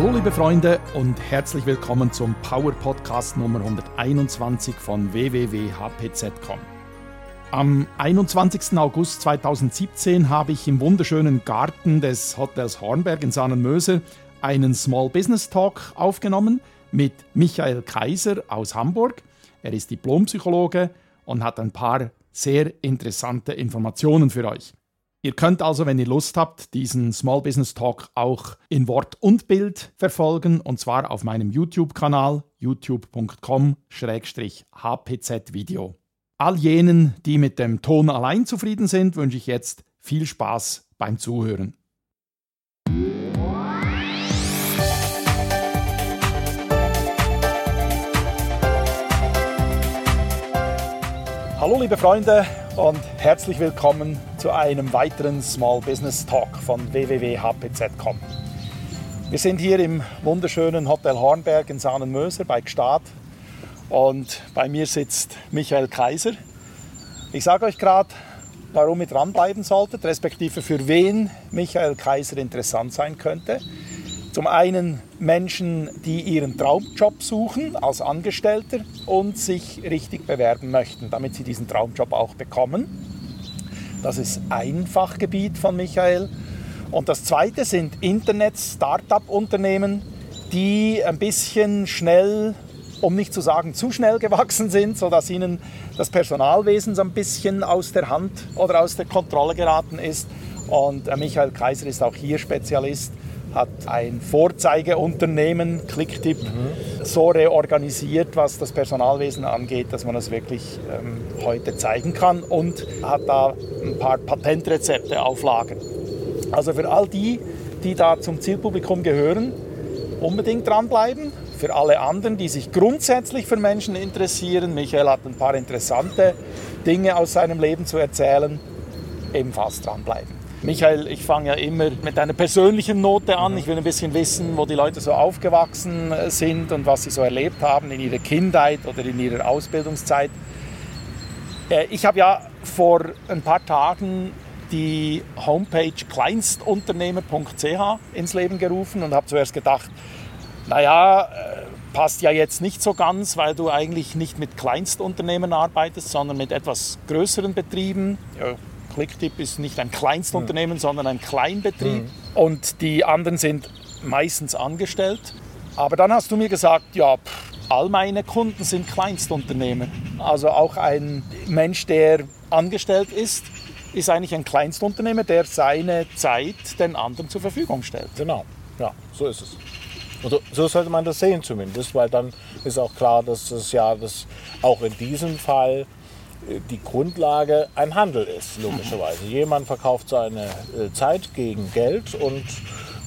Hallo liebe Freunde und herzlich willkommen zum Power Podcast Nummer 121 von www.hpz.com. Am 21. August 2017 habe ich im wunderschönen Garten des Hotels Hornberg in Sannenmöser einen Small Business Talk aufgenommen mit Michael Kaiser aus Hamburg. Er ist Diplompsychologe und hat ein paar sehr interessante Informationen für euch. Ihr könnt also, wenn ihr Lust habt, diesen Small Business Talk auch in Wort und Bild verfolgen und zwar auf meinem YouTube-Kanal youtube.com-hpz-video. All jenen, die mit dem Ton allein zufrieden sind, wünsche ich jetzt viel Spaß beim Zuhören. Hallo liebe Freunde und herzlich willkommen zu einem weiteren Small Business Talk von www.hpz.com. Wir sind hier im wunderschönen Hotel Hornberg in Sahnenmöser bei Gstaad und bei mir sitzt Michael Kaiser. Ich sage euch gerade, warum ihr dranbleiben solltet, respektive für wen Michael Kaiser interessant sein könnte. Zum einen Menschen, die ihren Traumjob suchen als Angestellter und sich richtig bewerben möchten, damit sie diesen Traumjob auch bekommen. Das ist ein Fachgebiet von Michael. Und das zweite sind Internet-Startup-Unternehmen, die ein bisschen schnell, um nicht zu sagen zu schnell gewachsen sind, sodass ihnen das Personalwesen so ein bisschen aus der Hand oder aus der Kontrolle geraten ist. Und äh, Michael Kaiser ist auch hier Spezialist hat ein Vorzeigeunternehmen, Clicktip, mhm. so reorganisiert, was das Personalwesen angeht, dass man das wirklich ähm, heute zeigen kann und hat da ein paar Patentrezepte auf Lager. Also für all die, die da zum Zielpublikum gehören, unbedingt dranbleiben. Für alle anderen, die sich grundsätzlich für Menschen interessieren, Michael hat ein paar interessante Dinge aus seinem Leben zu erzählen, ebenfalls dranbleiben. Michael, ich fange ja immer mit einer persönlichen Note an. Ich will ein bisschen wissen, wo die Leute so aufgewachsen äh, sind und was sie so erlebt haben in ihrer Kindheit oder in ihrer Ausbildungszeit. Äh, ich habe ja vor ein paar Tagen die Homepage kleinstunternehmer.ch ins Leben gerufen und habe zuerst gedacht, naja, äh, passt ja jetzt nicht so ganz, weil du eigentlich nicht mit Kleinstunternehmen arbeitest, sondern mit etwas größeren Betrieben. Clicktip ist nicht ein Kleinstunternehmen, mhm. sondern ein Kleinbetrieb. Mhm. Und die anderen sind meistens angestellt. Aber dann hast du mir gesagt, ja, pff, all meine Kunden sind Kleinstunternehmer. Also auch ein Mensch, der angestellt ist, ist eigentlich ein Kleinstunternehmer, der seine Zeit den anderen zur Verfügung stellt. Genau, ja, so ist es. Oder so sollte man das sehen zumindest, weil dann ist auch klar, dass es ja das auch in diesem Fall die Grundlage ein Handel ist, logischerweise. Jemand verkauft seine äh, Zeit gegen Geld und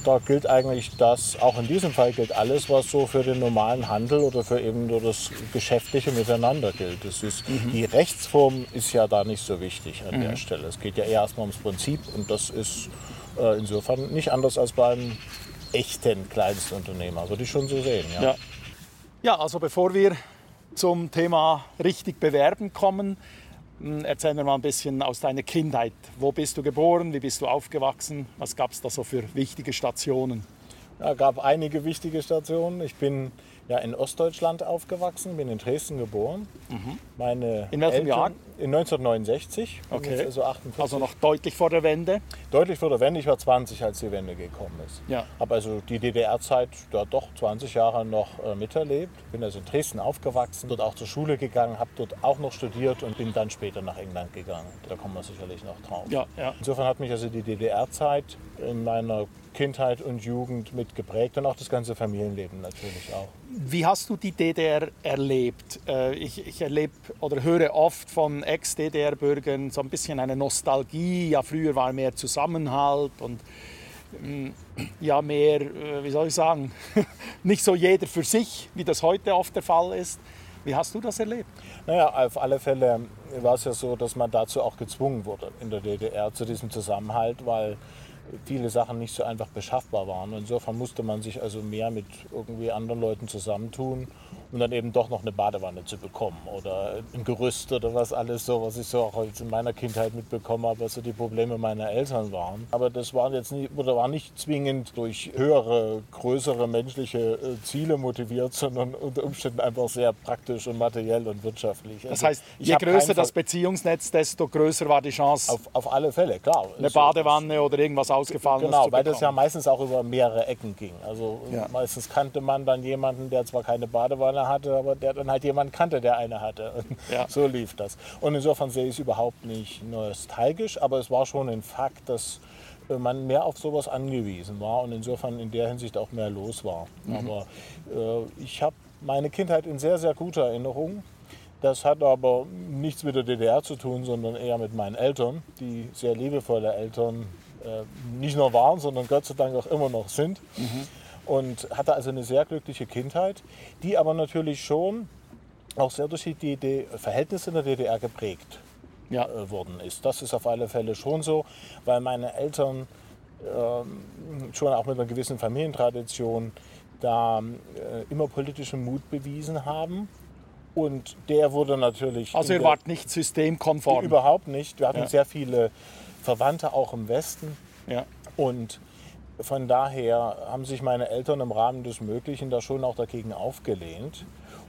da gilt eigentlich das, auch in diesem Fall gilt alles, was so für den normalen Handel oder für eben nur das geschäftliche Miteinander gilt. Das ist, mhm. Die Rechtsform ist ja da nicht so wichtig an mhm. der Stelle. Es geht ja eher erstmal ums Prinzip und das ist äh, insofern nicht anders als beim echten Kleinstunternehmer, würde ich schon so sehen. Ja. ja. ja, also bevor wir zum Thema richtig bewerben kommen. Hm, erzähl mir mal ein bisschen aus deiner Kindheit. Wo bist du geboren? Wie bist du aufgewachsen? Was gab es da so für wichtige Stationen? Es ja, gab einige wichtige Stationen. Ich bin ja in Ostdeutschland aufgewachsen, bin in Dresden geboren. Mhm. Meine in welchem Eltern, Jahr? In 1969. Okay. Also, 48. also noch deutlich vor der Wende? Deutlich vor der Wende. Ich war 20, als die Wende gekommen ist. Ja. Habe also die DDR-Zeit da doch 20 Jahre noch äh, miterlebt. Bin also in Dresden aufgewachsen, dort auch zur Schule gegangen, habe dort auch noch studiert und bin dann später nach England gegangen. Da kommen wir sicherlich noch drauf. Ja, ja. Insofern hat mich also die DDR-Zeit in meiner Kindheit und Jugend mitgeprägt und auch das ganze Familienleben natürlich auch. Wie hast du die DDR erlebt? Äh, ich, ich erlebe oder höre oft von Ex-DDR-Bürgern so ein bisschen eine Nostalgie. Ja, früher war mehr Zusammenhalt und mm, ja, mehr, äh, wie soll ich sagen, nicht so jeder für sich, wie das heute oft der Fall ist. Wie hast du das erlebt? Naja, auf alle Fälle war es ja so, dass man dazu auch gezwungen wurde in der DDR zu diesem Zusammenhalt, weil viele Sachen nicht so einfach beschaffbar waren. Insofern musste man sich also mehr mit irgendwie anderen Leuten zusammentun, um dann eben doch noch eine Badewanne zu bekommen oder ein Gerüst oder was alles so, was ich so auch in meiner Kindheit mitbekommen habe, was so die Probleme meiner Eltern waren. Aber das war jetzt nicht, oder war nicht zwingend durch höhere, größere menschliche äh, Ziele motiviert, sondern unter Umständen einfach sehr praktisch und materiell und wirtschaftlich. Das also heißt, je größer das Beziehungsnetz, desto größer war die Chance. Auf, auf alle Fälle, klar. Eine Badewanne oder irgendwas ausgefallen Genau, weil das ja meistens auch über mehrere Ecken ging. Also ja. meistens kannte man dann jemanden, der zwar keine Badewanne hatte, aber der dann halt jemanden kannte, der eine hatte. Ja. So lief das. Und insofern sehe ich es überhaupt nicht nostalgisch, aber es war schon ein Fakt, dass äh, man mehr auf sowas angewiesen war und insofern in der Hinsicht auch mehr los war. Mhm. Aber äh, ich habe meine Kindheit in sehr, sehr guter Erinnerung. Das hat aber nichts mit der DDR zu tun, sondern eher mit meinen Eltern, die sehr liebevolle Eltern äh, nicht nur waren, sondern Gott sei Dank auch immer noch sind. Mhm. Und hatte also eine sehr glückliche Kindheit, die aber natürlich schon auch sehr durch die DD Verhältnisse in der DDR geprägt ja. äh, worden ist. Das ist auf alle Fälle schon so, weil meine Eltern äh, schon auch mit einer gewissen Familientradition da äh, immer politischen Mut bewiesen haben. Und der wurde natürlich. Also, ihr wart nicht systemkonform? Überhaupt nicht. Wir hatten ja. sehr viele Verwandte auch im Westen. Ja. Und von daher haben sich meine Eltern im Rahmen des Möglichen da schon auch dagegen aufgelehnt.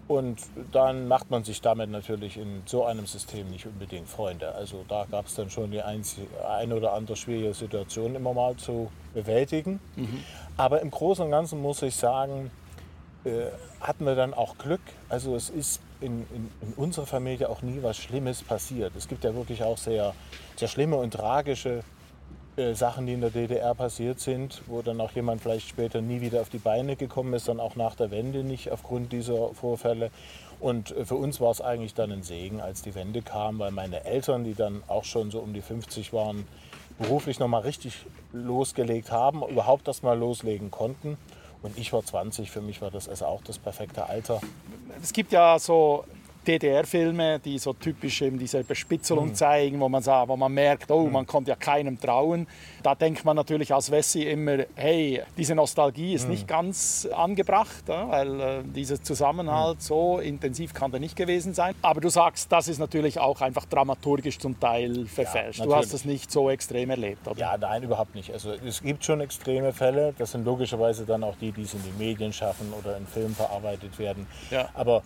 Und dann macht man sich damit natürlich in so einem System nicht unbedingt Freunde. Also da gab es dann schon die eine oder andere schwierige Situation immer mal zu bewältigen. Mhm. Aber im Großen und Ganzen muss ich sagen, äh, hatten wir dann auch Glück. Also es ist in, in, in, unserer Familie auch nie was Schlimmes passiert. Es gibt ja wirklich auch sehr, sehr schlimme und tragische äh, Sachen, die in der DDR passiert sind, wo dann auch jemand vielleicht später nie wieder auf die Beine gekommen ist, dann auch nach der Wende nicht aufgrund dieser Vorfälle. Und äh, für uns war es eigentlich dann ein Segen, als die Wende kam, weil meine Eltern, die dann auch schon so um die 50 waren, beruflich nochmal richtig losgelegt haben, überhaupt das mal loslegen konnten. Und ich war 20, für mich war das also auch das perfekte Alter. Es gibt ja so DDR-Filme, die so typisch eben diese Bespitzelung mhm. zeigen, wo man, sagt, wo man merkt, oh, mhm. man konnte ja keinem trauen. Da denkt man natürlich als Wessi immer, hey, diese Nostalgie ist mhm. nicht ganz angebracht, weil äh, dieser Zusammenhalt mhm. so intensiv kann der nicht gewesen sein. Aber du sagst, das ist natürlich auch einfach dramaturgisch zum Teil verfälscht. Ja, du hast das nicht so extrem erlebt, oder? Ja, nein, überhaupt nicht. Also es gibt schon extreme Fälle. Das sind logischerweise dann auch die, die es in den Medien schaffen oder in Filmen verarbeitet werden. Ja. Aber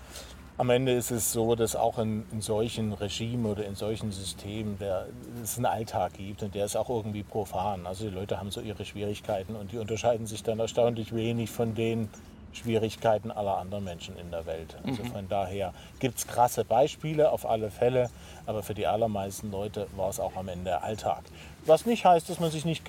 am Ende ist es so, dass auch in, in solchen Regimen oder in solchen Systemen der, es einen Alltag gibt und der ist auch irgendwie profan. Also die Leute haben so ihre Schwierigkeiten und die unterscheiden sich dann erstaunlich wenig von den Schwierigkeiten aller anderen Menschen in der Welt. Also mhm. von daher gibt es krasse Beispiele auf alle Fälle, aber für die allermeisten Leute war es auch am Ende Alltag. Was nicht heißt, dass man sich nicht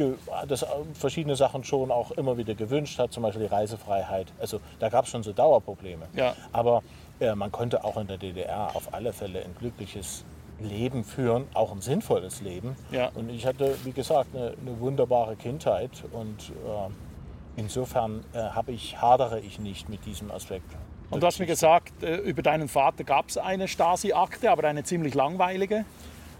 dass verschiedene Sachen schon auch immer wieder gewünscht hat, zum Beispiel die Reisefreiheit. Also da gab es schon so Dauerprobleme. Ja. Aber äh, man konnte auch in der DDR auf alle Fälle ein glückliches Leben führen, auch ein sinnvolles Leben. Ja. Und ich hatte, wie gesagt, eine, eine wunderbare Kindheit und äh, insofern äh, habe ich, hadere ich nicht mit diesem Aspekt. Und du hast mir gesagt, äh, über deinen Vater gab es eine Stasi-Akte, aber eine ziemlich langweilige.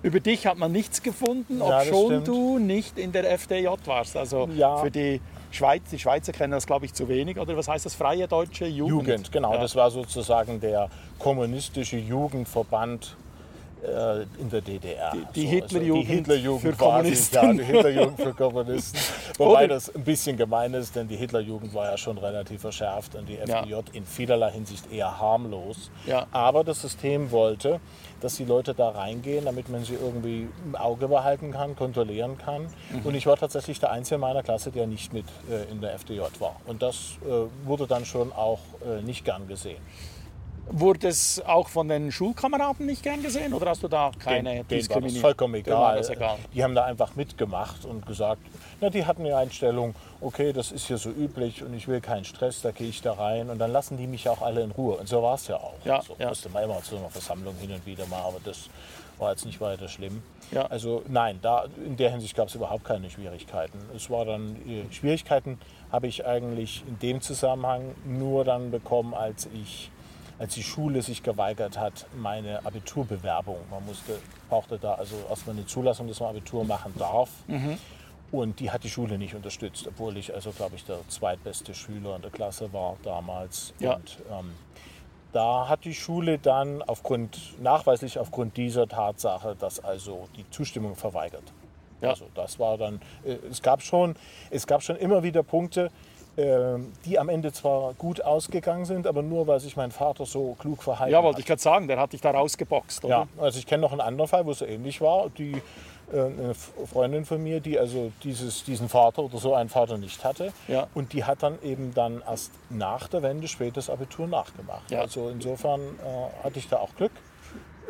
Über dich hat man nichts gefunden, obschon ja, du nicht in der FDJ warst. Also ja. für die Schweiz, die Schweizer kennen das, glaube ich, zu wenig. Oder was heißt das? Freie Deutsche Jugend? Jugend, genau. Ja. Das war sozusagen der kommunistische Jugendverband äh, in der DDR. Die, die so, Hitlerjugend also Hitler für Kommunisten. Ja, die Hitlerjugend für Kommunisten. Wobei das ein bisschen gemein ist, denn die Hitlerjugend war ja schon relativ verschärft und die FDJ ja. in vielerlei Hinsicht eher harmlos. Ja. Aber das System wollte, dass die Leute da reingehen, damit man sie irgendwie im Auge behalten kann, kontrollieren kann. Mhm. Und ich war tatsächlich der Einzige in meiner Klasse, der nicht mit äh, in der FDJ war. Und das äh, wurde dann schon auch äh, nicht gern gesehen. Wurde es auch von den Schulkameraden nicht gern gesehen oder hast du da keine den, Diskriminierung? War das vollkommen egal. Das egal. Die haben da einfach mitgemacht und gesagt, na, die hatten die Einstellung, okay, das ist hier so üblich und ich will keinen Stress, da gehe ich da rein und dann lassen die mich auch alle in Ruhe. Und so war es ja auch. Ja, so ja. musste man immer zu einer Versammlung hin und wieder mal, aber das war jetzt nicht weiter schlimm. Ja. Also nein, da, in der Hinsicht gab es überhaupt keine Schwierigkeiten. Es war dann, äh, Schwierigkeiten habe ich eigentlich in dem Zusammenhang nur dann bekommen, als ich als die Schule sich geweigert hat, meine Abiturbewerbung. Man musste, brauchte da also erstmal eine Zulassung, dass man Abitur machen darf. Und die hat die Schule nicht unterstützt, obwohl ich also, glaube ich, der zweitbeste Schüler in der Klasse war damals. Ja. Und ähm, da hat die Schule dann aufgrund, nachweislich aufgrund dieser Tatsache, das also die Zustimmung verweigert. Ja. Also das war dann, äh, es gab schon, es gab schon immer wieder Punkte, die am Ende zwar gut ausgegangen sind, aber nur weil sich mein Vater so klug verhalten Ja, hat. wollte ich gerade sagen, der hat dich da rausgeboxt, oder? Ja, also ich kenne noch einen anderen Fall, wo es so ähnlich war. Die, äh, eine Freundin von mir, die also dieses, diesen Vater oder so einen Vater nicht hatte. Ja. Und die hat dann eben dann erst nach der Wende spätes Abitur nachgemacht. Ja. Also insofern äh, hatte ich da auch Glück.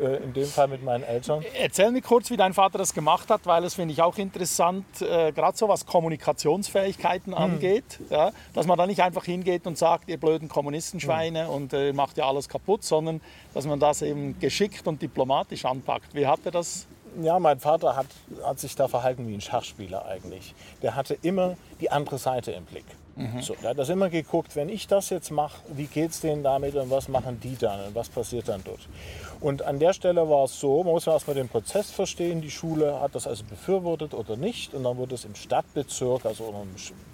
Äh, in dem Fall mit meinen Eltern. Erzähl mir kurz, wie dein Vater das gemacht hat, weil das finde ich auch interessant, äh, gerade so was Kommunikationsfähigkeiten angeht, ja, dass man da nicht einfach hingeht und sagt, ihr blöden Kommunistenschweine und äh, macht ja alles kaputt, sondern dass man das eben geschickt und diplomatisch anpackt. Wie hat er das? Ja, mein Vater hat, hat sich da verhalten wie ein Schachspieler eigentlich. Der hatte immer die andere Seite im Blick. So, der hat das immer geguckt, wenn ich das jetzt mache, wie geht es denen damit und was machen die dann und was passiert dann dort. Und an der Stelle war es so, man muss ja erstmal den Prozess verstehen, die Schule hat das also befürwortet oder nicht und dann wurde es im Stadtbezirk, also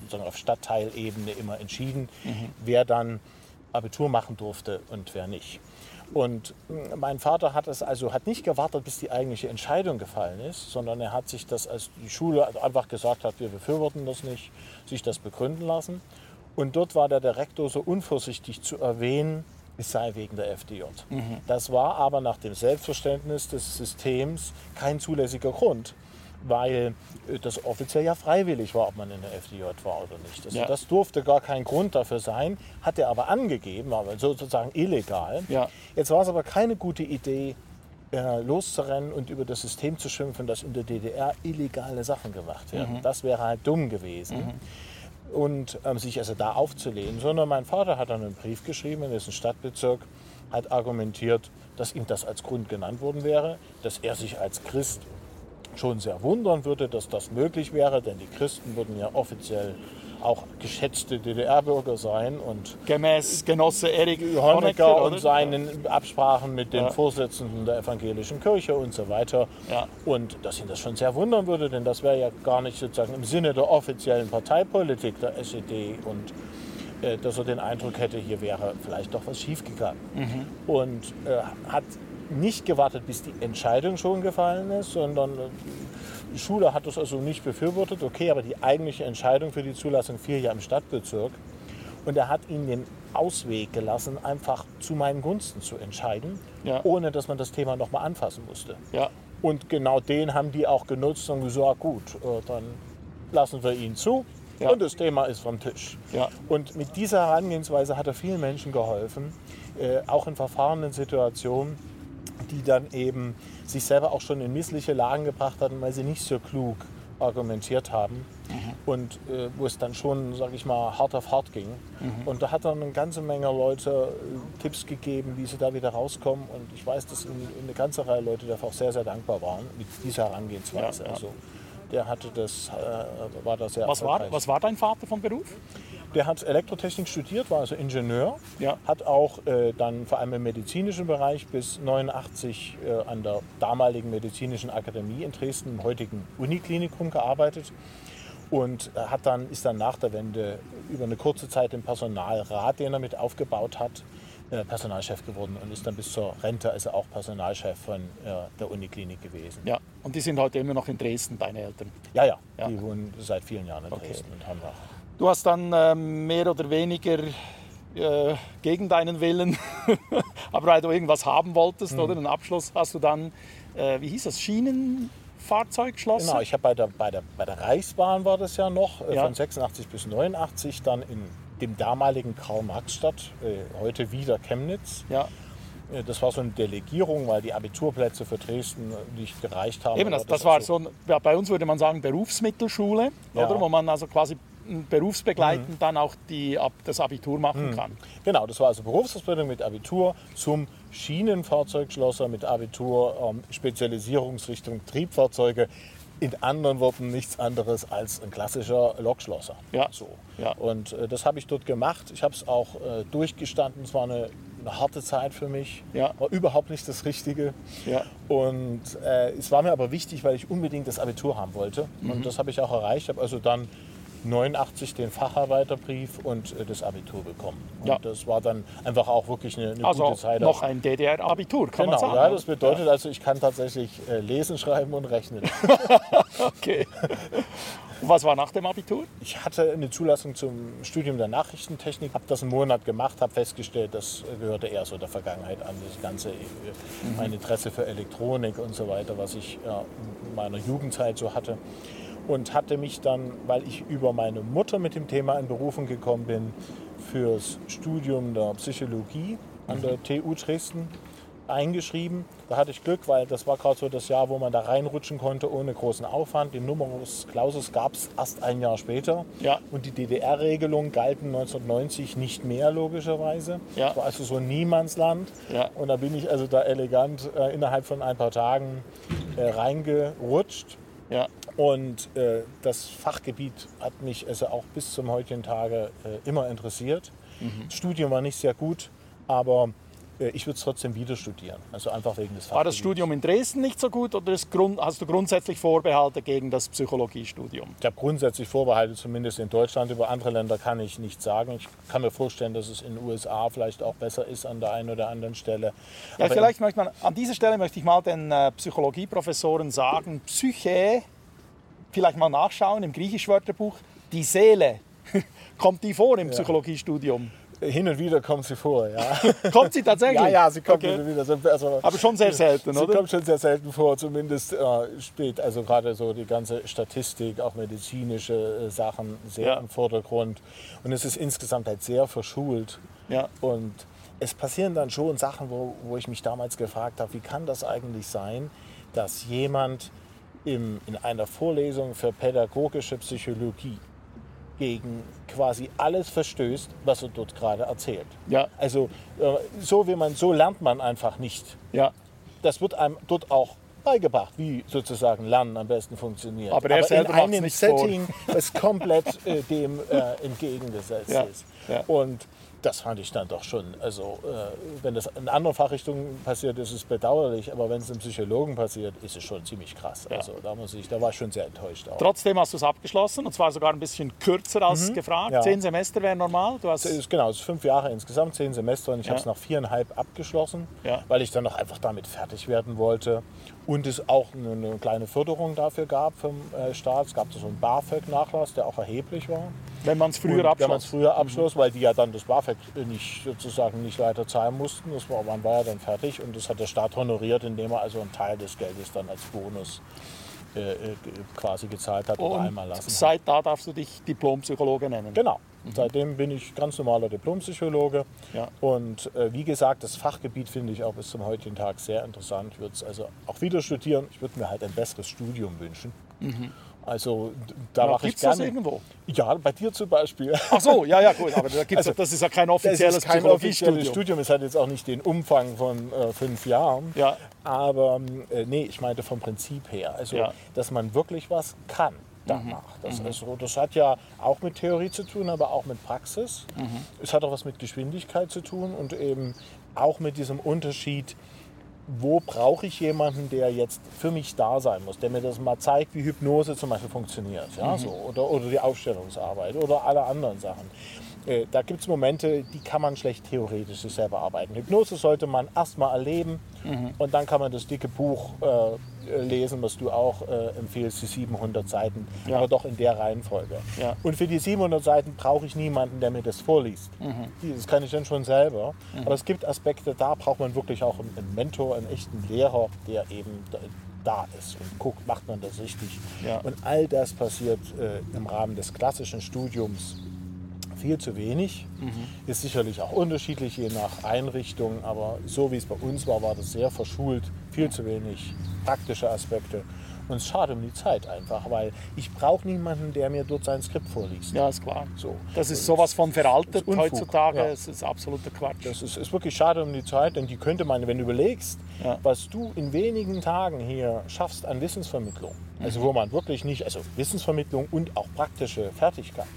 sozusagen auf Stadtteilebene immer entschieden, wer dann Abitur machen durfte und wer nicht. Und mh, mein Vater hat es also hat nicht gewartet, bis die eigentliche Entscheidung gefallen ist, sondern er hat sich das, als die Schule einfach gesagt hat, wir befürworten das nicht, sich das begründen lassen. Und dort war der Direktor so unvorsichtig zu erwähnen, es sei wegen der FDJ. Das war aber nach dem Selbstverständnis des Systems kein zulässiger Grund, weil äh, das offiziell ja freiwillig war, ob man in der FDJ war oder nicht. Also Ja. das durfte gar kein Grund dafür sein, hat er aber angegeben, aber sozusagen illegal. Ja. Jetzt war es aber keine gute Idee, äh, loszurennen und über das System zu schimpfen, dass in der DDR illegale Sachen gemacht werden. Das wäre halt dumm gewesen. Und ähm, sich also da aufzulehnen, sondern mein Vater hat dann einen Brief geschrieben in dessen Stadtbezirk, hat argumentiert, dass ihm das als Grund genannt worden wäre, dass er sich als Christ schon sehr wundern würde, dass das möglich wäre, denn die Christen würden ja offiziell auch geschätzte DDR-Bürger sein und Gemäß Genosse Erik Honecker und seinen Absprachen mit den Ja. Vorsitzenden der evangelischen Kirche und so weiter. Ja. Und dass ihn das schon sehr wundern würde, denn das wäre ja gar nicht sozusagen im Sinne der offiziellen Parteipolitik der SED und äh, dass er den Eindruck hätte, hier wäre vielleicht doch was schiefgegangen. Und äh, hat nicht gewartet, bis die Entscheidung schon gefallen ist, sondern äh, die Schule hat das also nicht befürwortet, okay, aber die eigentliche Entscheidung für die Zulassung fiel ja im Stadtbezirk. Und er hat ihnen den Ausweg gelassen, einfach zu meinen Gunsten zu entscheiden, Ja. ohne dass man das Thema nochmal anfassen musste. Ja. Und genau den haben die auch genutzt und gesagt, gut, äh, dann lassen wir ihn zu Ja. und das Thema ist vom Tisch. Und mit dieser Herangehensweise hat er vielen Menschen geholfen, äh, auch in verfahrenen Situationen, die dann eben sich selber auch schon in missliche Lagen gebracht hatten, weil sie nicht so klug argumentiert haben und äh, wo es dann schon, sage ich mal, hart auf hart ging. Und da hat dann eine ganze Menge Leute äh, Tipps gegeben, wie sie da wieder rauskommen. Und ich weiß, dass in, in eine ganze Reihe Leute dafür auch sehr, sehr dankbar waren mit dieser Herangehensweise. Ja, ja. Also der hatte das, äh, war da sehr Was war, was war dein Vater vom Beruf? Der hat Elektrotechnik studiert, war also Ingenieur, Ja. hat auch äh, dann vor allem im medizinischen Bereich bis 89 äh, an der damaligen Medizinischen Akademie in Dresden, im heutigen Uniklinikum gearbeitet und äh, hat dann, ist dann nach der Wende über eine kurze Zeit im Personalrat, den er mit aufgebaut hat, äh, Personalchef geworden und ist dann bis zur Rente also auch Personalchef von äh, der Uniklinik gewesen. Ja. Und die sind heute immer noch in Dresden, deine Eltern. Ja, ja, Ja. die wohnen seit vielen Jahren in Dresden und haben auch Du hast dann ähm, mehr oder weniger äh, gegen deinen Willen, aber weil du irgendwas haben wolltest, Mhm. oder einen Abschluss, hast du dann, äh, wie hieß das, Schienenfahrzeugschloss? Genau, ich habe bei der, bei, der, bei der Reichsbahn war das ja noch, äh, Ja. von 86 bis 89, dann in dem damaligen Karl-Marx-Stadt, äh, heute wieder Chemnitz. Ja, Äh, Das war so eine Delegierung, weil die Abiturplätze für Dresden äh, nicht gereicht haben. eben, Aber das, das war so, ein- ja, bei uns würde man sagen Berufsmittelschule, Ja. oder? Wo man also quasi berufsbegleitend dann auch die, ab, das Abitur machen kann. Genau, das war also Berufsausbildung mit Abitur zum Schienenfahrzeugschlosser mit Abitur, ähm, Spezialisierungsrichtung Triebfahrzeuge. In anderen Worten nichts anderes als ein klassischer Lokschlosser. Ja. So. Ja. Und äh, das habe ich dort gemacht. Ich habe es auch äh, durchgestanden. Es war eine eine harte Zeit für mich. Ja. War überhaupt nicht das Richtige. Ja. Und äh, es war mir aber wichtig, weil ich unbedingt das Abitur haben wollte. Mhm. Und das habe ich auch erreicht. Ich habe also dann 89 den Facharbeiterbrief und äh, das Abitur bekommen. Und Ja. das war dann einfach auch wirklich eine, eine Also gute Zeit. noch ein DDR-Abitur, kann genau, man sagen. ja, das bedeutet also, ich kann tatsächlich äh, lesen, schreiben und rechnen. okay. Und was war nach dem Abitur? Ich hatte eine Zulassung zum Studium der Nachrichtentechnik, habe das einen Monat gemacht, habe festgestellt, das gehörte eher so der Vergangenheit an, das ganze, äh, mein Interesse für Elektronik und so weiter, was ich ja, in meiner Jugendzeit so hatte. Und hatte mich dann, weil ich über meine Mutter mit dem Thema in Berufung gekommen bin, fürs Studium der Psychologie an der TU Dresden eingeschrieben. Da hatte ich Glück, weil das war gerade so das Jahr, wo man da reinrutschen konnte ohne großen Aufwand. Den Numerus Clausus gab es erst ein Jahr später. Ja. Und die DDR-Regelungen galten 1990 nicht mehr, logischerweise. Ja. Es war also so ein Niemandsland. Ja. Und da bin ich also da elegant äh, innerhalb von ein paar Tagen äh, reingerutscht. Ja. Und äh, das Fachgebiet hat mich also auch bis zum heutigen Tage äh, immer interessiert. Das Studium war nicht sehr gut, aber ich würde es trotzdem wieder studieren. Also einfach wegen des War das. Studium in Dresden nicht so gut oder Grund, hast du grundsätzlich Vorbehalte gegen das Psychologiestudium? Ich habe grundsätzlich Vorbehalte, zumindest in Deutschland. Über andere Länder kann ich nichts sagen. Ich kann mir vorstellen, dass es in den USA vielleicht auch besser ist an der einen oder anderen Stelle. Ja, Aber vielleicht möchte man, an dieser Stelle möchte ich mal den äh, Psychologieprofessoren sagen, Psyche, vielleicht mal nachschauen im Griechisch-Wörterbuch, die Seele. Kommt die vor im Psychologiestudium? Hin und wieder kommt sie vor, ja. Kommt sie tatsächlich? ja, ja, sie kommt Okay. hin und wieder. So- Also, Aber schon sehr selten, Sie oder? kommt schon sehr selten vor, zumindest äh, spät. Also gerade so die ganze Statistik, auch medizinische äh, Sachen sehr Ja. im Vordergrund. Und es ist insgesamt halt sehr verschult. Ja. Und es passieren dann schon Sachen, wo, wo ich mich damals gefragt habe, wie kann das eigentlich sein, dass jemand im, in einer Vorlesung für pädagogische Psychologie gegen quasi alles verstößt, was er dort gerade erzählt. Ja. Also äh, so wie man, so lernt man einfach nicht. Ja. Das wird einem dort auch beigebracht, wie sozusagen Lernen am besten funktioniert. Aber er in selber macht's einem vor. Setting, das komplett äh, dem äh, entgegengesetzt Ja, ist. ja. Und das fand ich dann doch schon, also äh, wenn das in anderen Fachrichtungen passiert, ist es bedauerlich, aber wenn es einem Psychologen passiert, ist es schon ziemlich krass. Also da muss ich, da war ich schon sehr enttäuscht auch. Trotzdem hast du es abgeschlossen und zwar sogar ein bisschen kürzer als gefragt. Mhm. ja. Zehn Semester wäre normal. Du hast ist, genau, es ist fünf Jahre insgesamt, zehn Semester und ich Ja. habe es nach viereinhalb abgeschlossen, Ja. weil ich dann noch einfach damit fertig werden wollte und es auch eine, eine kleine Förderung dafür gab vom äh, Staat. Es gab so einen BAföG-Nachlass, der auch erheblich war. wenn man es früher Und Wenn man es abschloss. früher abschloss, weil die ja dann das BAföG nicht sozusagen nicht weiter zahlen mussten. Das war, man war ja dann fertig und das hat der Staat honoriert, indem er also einen Teil des Geldes dann als Bonus quasi gezahlt hat oder Und einmal lassen seit da darfst du dich Diplompsychologe nennen. Genau. Seitdem bin ich ganz normaler Diplompsychologe. Ja. Und äh, wie gesagt, das Fachgebiet finde ich auch bis zum heutigen Tag sehr interessant. Ich würde es also auch wieder studieren. Ich würde mir halt ein besseres Studium wünschen. Also da mache ich gibt's das gerne. irgendwo? Ja, bei dir zum Beispiel. Ach so, ja, ja, gut. Aber da gibt's, Also, das ist ja kein Das offizielles ist kein offizielles. Studium. Es hat jetzt auch nicht den Umfang von äh, fünf Jahren. Ja. Aber äh, nee, ich meinte vom Prinzip her. Also, Ja. Mhm. dass man wirklich was kann danach. Das, ist so, das hat ja auch mit Theorie zu tun, aber auch mit Praxis. Mhm. Es hat auch was mit Geschwindigkeit zu tun und eben auch mit diesem Unterschied, wo brauche ich jemanden, der jetzt für mich da sein muss, der mir das mal zeigt, wie Hypnose zum Beispiel funktioniert, ja, so, oder, oder die Aufstellungsarbeit oder alle anderen Sachen. Äh, Da gibt es Momente, die kann man schlecht theoretisch sich selber arbeiten. Hypnose sollte man erstmal erleben und dann kann man das dicke Buch äh, lesen, was du auch äh, empfiehlst, die 700 Seiten, Ja. aber doch in der Reihenfolge. Ja. Und für die 700 Seiten brauche ich niemanden, der mir das vorliest. Die- Das kann ich dann schon selber. Aber es gibt Aspekte, da braucht man wirklich auch einen, Mentor, einen echten Lehrer, der eben da, da ist und guckt, macht man das richtig. Ja. Und all das passiert äh, im Rahmen des klassischen Studiums viel zu wenig. Ist sicherlich auch unterschiedlich je nach Einrichtung, aber so wie es bei uns war, war das sehr verschult, viel zu wenig praktische Aspekte. Und es schade um die Zeit einfach, weil ich brauche niemanden, der mir dort sein Skript vorliest. Ja, ist klar. So. Das ist sowas von veraltet heutzutage. ja. Es ist absoluter Quatsch. Das ist, ist wirklich schade um die Zeit, denn die könnte man, wenn du überlegst, Ja. was du in wenigen Tagen hier schaffst an Wissensvermittlung, also wo man wirklich nicht, also Wissensvermittlung und auch praktische Fertigkeiten,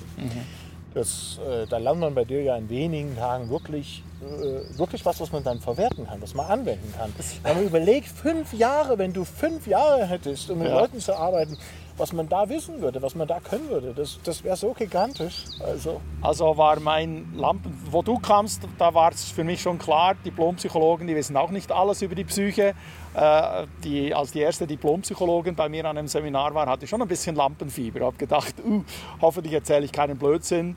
Das, äh, da lernt man bei dir ja in wenigen Tagen wirklich, äh, wirklich was, was man dann verwerten kann, was man anwenden kann. Wenn man überlegt, fünf Jahre, wenn du fünf Jahre hättest, um mit Ja. Leuten zu arbeiten, was man da wissen würde, was man da können würde, das, das wäre so gigantisch. Also, Also war mein Lampen, wo du kamst, da war es für mich schon klar, Diplompsychologen, die wissen auch nicht alles über die Psyche. Äh, die, als die erste Diplompsychologin bei mir an einem Seminar war, hatte ich schon ein bisschen Lampenfieber. habe gedacht, uh, hoffentlich erzähle ich keinen Blödsinn,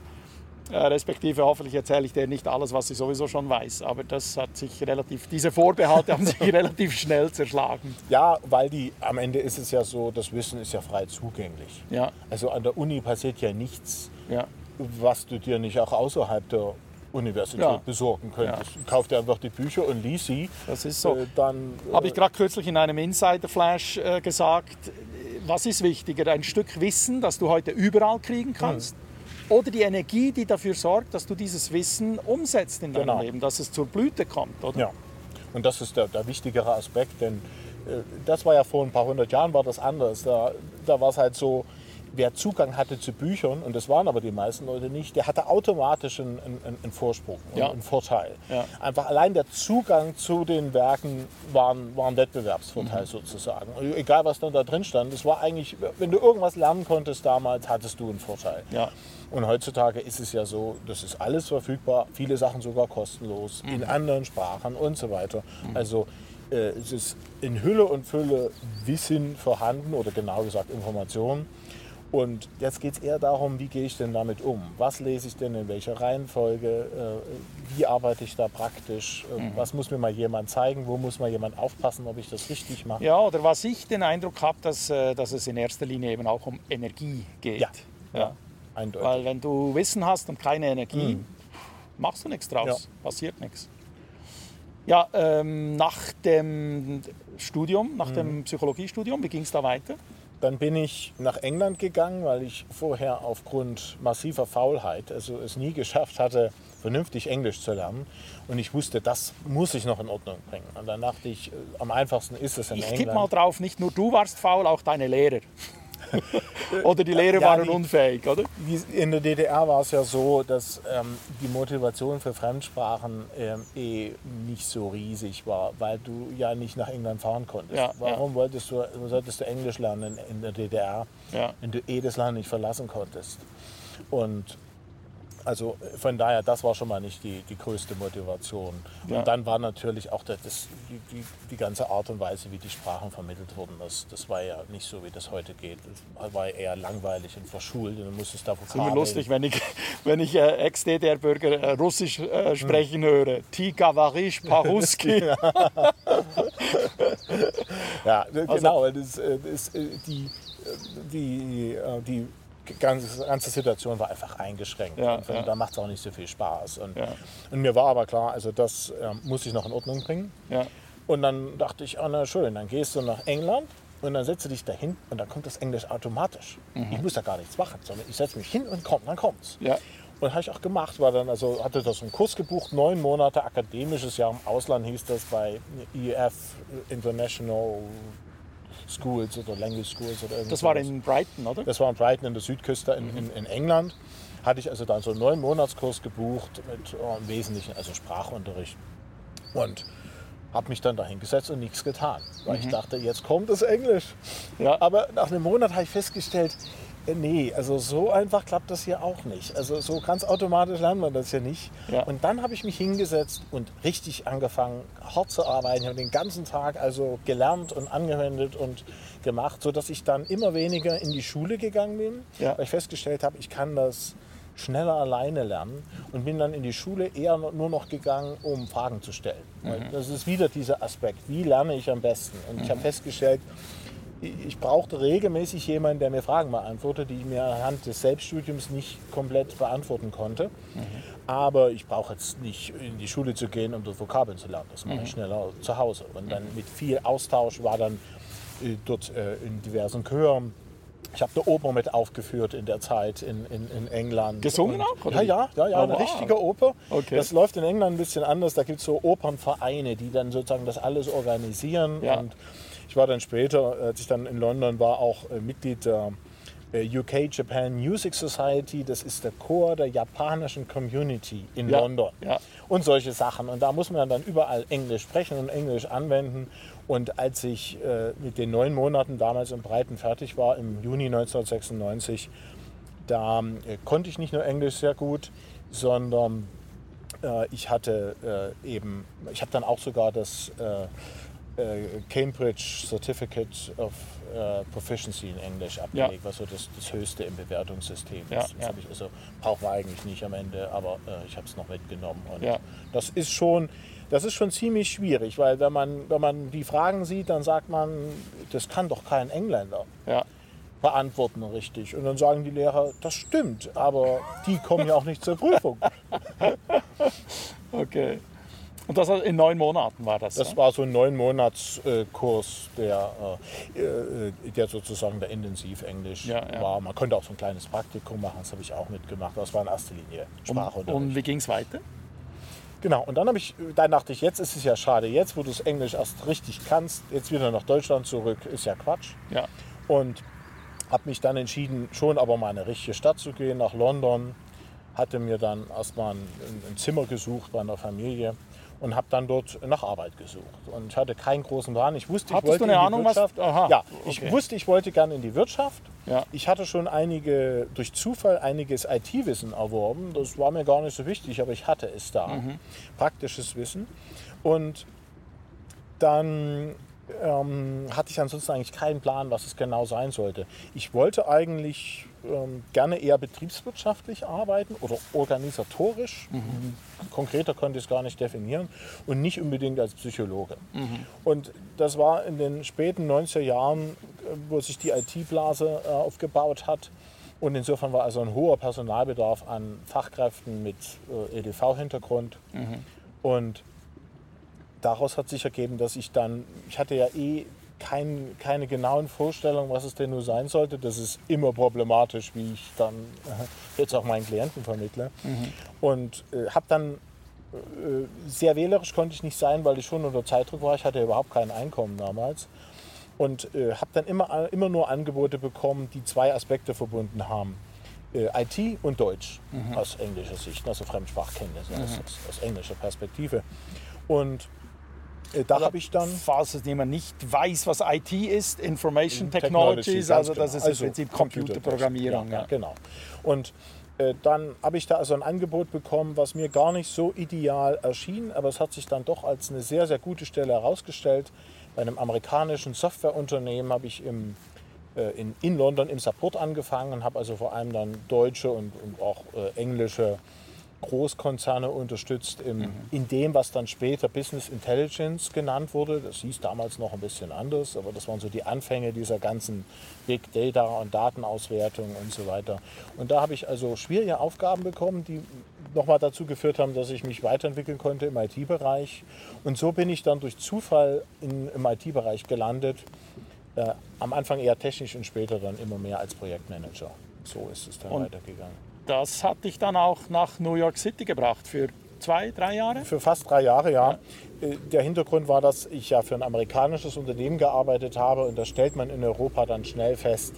äh, respektive hoffentlich erzähle ich dir nicht alles, was ich sowieso schon weiß. Aber das hat sich relativ, diese Vorbehalte haben sich relativ schnell zerschlagen. ja, weil die, am Ende ist es ja so, das Wissen ist ja frei zugänglich. Ja, Also an der Uni passiert ja nichts, ja. was du dir nicht auch außerhalb der Universität Ja. besorgen könntest. Kauf dir einfach die Bücher und lies sie. Das ist so. Äh, dann, äh, Habe ich gerade kürzlich in einem Insider-Flash äh, gesagt, was ist wichtiger, ein Stück Wissen, das du heute überall kriegen kannst, oder die Energie, die dafür sorgt, dass du dieses Wissen umsetzt in deinem Genau. Leben, dass es zur Blüte kommt, oder? Ja, und das ist der, der wichtigere Aspekt, denn äh, das war ja vor ein paar hundert Jahren war das anders. Da, da war es halt so, wer Zugang hatte zu Büchern, und das waren aber die meisten Leute nicht, der hatte automatisch einen, einen, einen Vorsprung, Ja. einen Vorteil. Ja. Einfach allein der Zugang zu den Werken war ein, war ein Wettbewerbsvorteil Mhm. sozusagen. Egal was dann da drin stand, es war eigentlich, wenn du irgendwas lernen konntest damals, hattest du einen Vorteil. Ja. Und heutzutage ist es ja so, das ist alles verfügbar, viele Sachen sogar kostenlos, in anderen Sprachen und so weiter. Also äh, es ist in Hülle und Fülle Wissen vorhanden oder genau gesagt Informationen. Und jetzt geht es eher darum, wie gehe ich denn damit um? Was lese ich denn in welcher Reihenfolge? Äh, wie arbeite ich da praktisch? Äh, Was muss mir mal jemand zeigen? Wo muss mal jemand aufpassen, ob ich das richtig mache? Ja, oder was ich den Eindruck habe, dass, äh, dass es in erster Linie eben auch um Energie geht. Ja, ja, eindeutig. Weil wenn du Wissen hast und keine Energie, machst du nichts draus, Ja. passiert nichts. Ja, ähm, nach dem Studium, nach dem Psychologiestudium, wie ging es da weiter? Dann bin ich nach England gegangen, weil ich vorher aufgrund massiver Faulheit, also es nie geschafft hatte, vernünftig Englisch zu lernen. Und ich wusste, das muss ich noch in Ordnung bringen. Und dann dachte ich, äh, am einfachsten ist es in Ich England. tippe mal drauf, nicht nur du warst faul, auch deine Lehrer. oder die Lehrer Ja, waren die- unfähig, oder? In der DDR war es ja so, dass ähm, die Motivation für Fremdsprachen ähm, eh nicht so riesig war, weil du ja nicht nach England fahren konntest. Ja, Warum wolltest du, solltest du Englisch lernen in, in der DDR, Ja. wenn du eh das Land nicht verlassen konntest? Und also von daher, das war schon mal nicht die, die größte Motivation. Ja. Und dann war natürlich auch das, das, die, die, die ganze Art und Weise, wie die Sprachen vermittelt wurden, das, das war ja nicht so, wie das heute geht. Das war eher langweilig und verschult. Und du musstest da Immer Vokabeln- lustig, wenn ich, wenn ich äh, Ex-DDR-Bürger äh, Russisch äh, sprechen höre. Tika Varish Pahuski. Ja, Also genau. Das, äh, das, äh, die, äh, die, äh, die ganze, ganze Situation war einfach eingeschränkt. Ja, und ja. Da macht es auch nicht so viel Spaß. Und, Ja. und mir war aber klar, also das ähm, muss ich noch in Ordnung bringen. Und dann dachte ich, ah, na schön, dann gehst du nach England und dann setzt du dich dahin und dann kommt das Englisch automatisch. Ich muss da gar nichts machen, sondern ich setze mich hin und komm, dann kommt's. Ja. Und habe ich auch gemacht, war dann also hatte das einen Kurs gebucht, neun Monate akademisches Jahr im Ausland hieß das bei EF International Schools oder Language Schools oder irgendwas. Das war in Brighton, oder? Das war in Brighton in der Südküste in, in, in England. Hatte ich also dann so einen neun Monatskurs gebucht mit oh, im Wesentlichen also Sprachunterricht. Und habe mich dann dahin gesetzt und nichts getan. Weil ich dachte, jetzt kommt das Englisch. Ja. Aber nach einem Monat habe ich festgestellt, nee, also so einfach klappt das hier auch nicht. Also so ganz automatisch lernt man das ja nicht. Ja. Und dann habe ich mich hingesetzt und richtig angefangen, hart zu arbeiten. Ich habe den ganzen Tag also gelernt und angewendet und gemacht, sodass ich dann immer weniger in die Schule gegangen bin, Ja. weil ich festgestellt habe, ich kann das schneller alleine lernen und bin dann in die Schule eher nur noch gegangen, um Fragen zu stellen. Weil Das ist wieder dieser Aspekt, wie lerne ich am besten? Und ich habe festgestellt, ich brauchte regelmäßig jemanden, der mir Fragen beantwortet, die ich mir anhand des Selbststudiums nicht komplett beantworten konnte. Aber ich brauche jetzt nicht in die Schule zu gehen, um dort Vokabeln zu lernen. Das mache ich schneller zu Hause. Und dann mit viel Austausch war dann äh, dort äh, in diversen Chören. Ich habe eine Oper mit aufgeführt in der Zeit in, in, in England. Gesungen auch, oder Ja, ja, ja, ja Oh, eine wow. richtige Oper. Okay. Das läuft in England ein bisschen anders. Da gibt es so Opernvereine, die dann sozusagen das alles organisieren. Ja. Und ich war dann später, als ich dann in London war, auch äh, Mitglied der äh, UK Japan Music Society, das ist der Chor der japanischen Community in Ja, London. ja. Und solche Sachen. Und da muss man dann überall Englisch sprechen und Englisch anwenden. Und als ich äh, mit den neun Monaten damals in Breiten fertig war, im Juni 1996, da äh, konnte ich nicht nur Englisch sehr gut, sondern äh, ich hatte eben, ich habe dann auch sogar das Cambridge Certificate of äh, Proficiency in Englisch abgelegt, was so das, das Höchste im Bewertungssystem Ja, ist. Das ja. ich also brauchen wir eigentlich nicht am Ende, aber äh, ich habe es noch mitgenommen. Und Ja. das ist schon, das ist schon ziemlich schwierig, weil wenn man, wenn man die Fragen sieht, dann sagt man, das kann doch kein Engländer Ja. beantworten richtig. Und dann sagen die Lehrer, das stimmt, aber die kommen ja auch nicht zur Prüfung. Okay. Und das in neun Monaten war das? Das ja? war so ein neun Monats äh, Kurs, der, äh, äh, der sozusagen der Intensiv-Englisch Ja, ja. war. Man konnte auch so ein kleines Praktikum machen, das habe ich auch mitgemacht. Das war in erster Linie und, Sprachunterricht. und wie ging es weiter? Genau, und dann habe ich, dann dachte ich, jetzt ist es ja schade, jetzt wo du das Englisch erst richtig kannst, jetzt wieder nach Deutschland zurück, ist ja Quatsch. Ja. Und habe mich dann entschieden, schon aber mal in eine richtige Stadt zu gehen, nach London. Hatte mir dann erstmal ein, ein Zimmer gesucht bei einer Familie und habe dann dort nach Arbeit gesucht. Und ich hatte keinen großen Plan. Ich wusste, ich Hattest wollte du eine in die Ahnung, was- Wirtschaft. Aha, Ja, ich okay. wusste, ich wollte gerne in die Wirtschaft. Ja. Ich hatte schon einige, durch Zufall einiges IT-Wissen erworben. Das war mir gar nicht so wichtig, aber ich hatte es da. Mhm. Praktisches Wissen. Und dann ähm, hatte ich ansonsten eigentlich keinen Plan, was es genau sein sollte. Ich wollte eigentlich ähm, gerne eher betriebswirtschaftlich arbeiten oder organisatorisch. Konkreter konnte ich es gar nicht definieren und nicht unbedingt als Psychologe. Und das war in den späten 90er Jahren, äh, wo sich die IT-Blase äh, aufgebaut hat. Und insofern war also ein hoher Personalbedarf an Fachkräften mit äh, EDV-Hintergrund. Und daraus hat sich ergeben, dass ich dann, ich hatte ja eh kein, keine genauen Vorstellungen, was es denn nur sein sollte. Das ist immer problematisch, wie ich dann äh, jetzt auch meinen Klienten vermittle. Und äh, habe dann äh, sehr wählerisch konnte ich nicht sein, weil ich schon unter Zeitdruck war. Ich hatte ja überhaupt kein Einkommen damals. Und äh, habe dann immer, immer nur Angebote bekommen, die zwei Aspekte verbunden haben. Äh, IT und Deutsch aus englischer Sicht, also Fremdsprachkenntnisse aus, aus, aus englischer Perspektive. Und äh, da habe ich dann... Falls es jemand nicht weiß, was IT ist, Information Technologies, also das genau. ist im Also Prinzip Computerprogrammierung. Ja, Ja, genau. Und äh, dann habe ich da also ein Angebot bekommen, was mir gar nicht so ideal erschien, aber es hat sich dann doch als eine sehr, sehr gute Stelle herausgestellt. Bei einem amerikanischen Softwareunternehmen habe ich im, äh, in, in London im Support angefangen und habe also vor allem dann deutsche und, und auch äh, englische Großkonzerne unterstützt im, in dem, was dann später Business Intelligence genannt wurde. Das hieß damals noch ein bisschen anders, aber das waren so die Anfänge dieser ganzen Big Data und Datenauswertung und so weiter. Und da habe ich also schwierige Aufgaben bekommen, die nochmal dazu geführt haben, dass ich mich weiterentwickeln konnte im IT-Bereich. Und so bin ich dann durch Zufall in, im IT-Bereich gelandet. Äh, am Anfang eher technisch und später dann immer mehr als Projektmanager. So ist es dann Und- weitergegangen. Das hat dich dann auch nach New York City gebracht für zwei, drei Jahre? Für fast drei Jahre, ja. Äh, Der Hintergrund war, dass ich ja für ein amerikanisches Unternehmen gearbeitet habe und da stellt man in Europa dann schnell fest,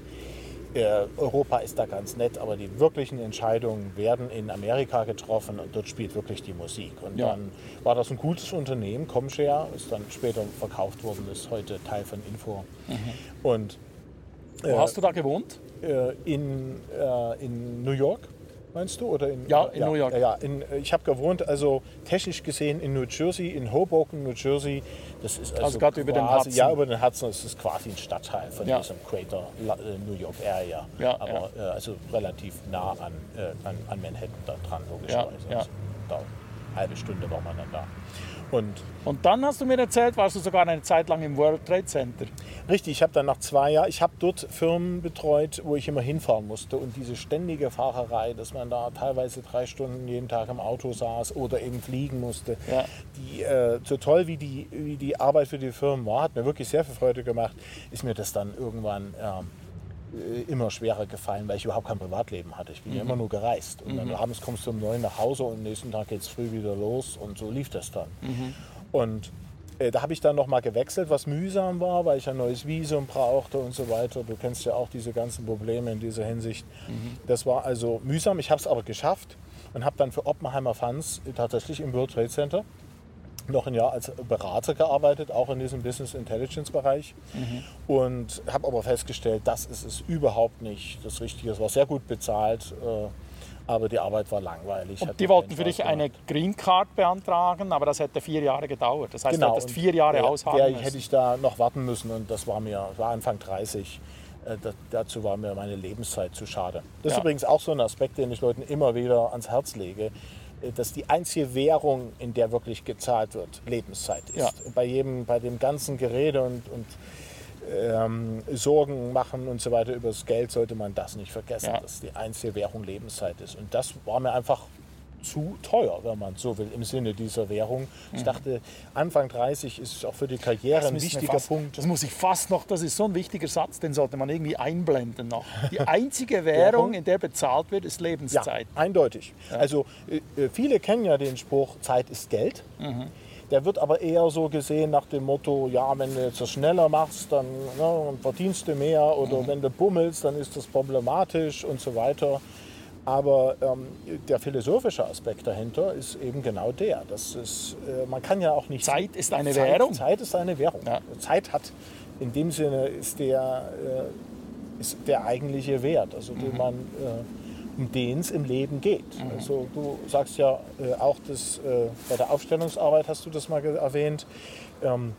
äh, Europa ist da ganz nett, aber die wirklichen Entscheidungen werden in Amerika getroffen und dort spielt wirklich die Musik. Und Ja. dann war das ein gutes Unternehmen, Comshare, ist dann später verkauft worden, ist heute Teil von Info. Und Wo hast du da gewohnt? äh, in, äh, in New York, meinst du? Oder in, Ja, in New York. Ja, ja. In, äh, ich habe gewohnt, also technisch gesehen in New Jersey, in Hoboken, New Jersey. Das ist also, Also gerade über den Hudson. Ja, über den Hudson. Ist quasi ein Stadtteil von Ja. diesem Greater La- äh, New York Area. Ja, Aber Äh, also relativ nah an, an, an Manhattan da dran, logischerweise. Ja, ja. Also, da, eine halbe Stunde war man dann da. Und Und dann hast du mir erzählt, warst du sogar eine Zeit lang im World Trade Center. Richtig, ich habe dann nach zwei Jahren, ich habe dort Firmen betreut, wo ich immer hinfahren musste. Und diese ständige Fahrerei, dass man da teilweise drei Stunden jeden Tag im Auto saß oder eben fliegen musste, Ja. die, äh, so toll wie die, wie die Arbeit für die Firmen war, hat mir wirklich sehr viel Freude gemacht, ist mir das dann irgendwann äh, immer schwerer gefallen, weil ich überhaupt kein Privatleben hatte. Ich bin ja immer nur gereist. Und dann abends kommst du um neun nach Hause und am nächsten Tag geht es früh wieder los und so lief das dann. Und Äh, Da habe ich dann nochmal gewechselt, was mühsam war, weil ich ein neues Visum brauchte und so weiter. Du kennst ja auch diese ganzen Probleme in dieser Hinsicht. Das war also mühsam. Ich habe es aber geschafft und habe dann für Oppenheimer Funds tatsächlich im World Trade Center noch ein Jahr als Berater gearbeitet, auch in diesem Business Intelligence Bereich. Und habe aber festgestellt, das ist es überhaupt nicht das Richtige. Es war sehr gut bezahlt, äh, aber die Arbeit war langweilig. Und die wollten für dich Spaß eine gemacht. Green Card beantragen, aber das hätte vier Jahre gedauert. Das heißt, du hättest vier Jahre der, ausharren der müssen. hätte ich da noch warten müssen und das war mir, war Anfang 30. Äh, da, dazu war mir meine Lebenszeit zu schade. Das Ja. ist übrigens auch so ein Aspekt, den ich Leuten immer wieder ans Herz lege, dass die einzige Währung, in der wirklich gezahlt wird, Lebenszeit ist. Ja. Bei jedem, bei dem ganzen Gerede und, und ähm, Sorgen machen und so weiter über das Geld sollte man das nicht vergessen, Ja. dass die einzige Währung Lebenszeit ist. Und das war mir einfach zu teuer, wenn man so will, im Sinne dieser Währung. Ich dachte, Anfang 30 ist auch für die Karriere Mhm. Ein wichtiger fast, Punkt. Das muss ich fast noch, das ist so ein wichtiger Satz, den sollte man irgendwie einblenden noch. Die einzige Währung, in der bezahlt wird, ist Ja, Lebenszeit. eindeutig. Also äh, äh, viele kennen ja den Spruch, Zeit ist Geld. Mhm. Der wird aber eher so gesehen nach dem Motto, ja, wenn du jetzt das schneller machst, dann ne, verdienst du mehr oder Mhm. wenn du bummelst, dann ist das problematisch und so weiter. Aber ähm, der philosophische Aspekt dahinter ist eben genau der. Das ist, äh, man kann ja auch nicht... Zeit ist eine Zeit, Währung. Zeit ist eine Währung. Ja. Zeit hat in dem Sinne ist der, äh, ist der eigentliche Wert, also Mhm. den man, äh, um den es im Leben geht. Mhm. Also du sagst ja äh, auch, dass äh, bei der Aufstellungsarbeit hast du das mal erwähnt. Ähm,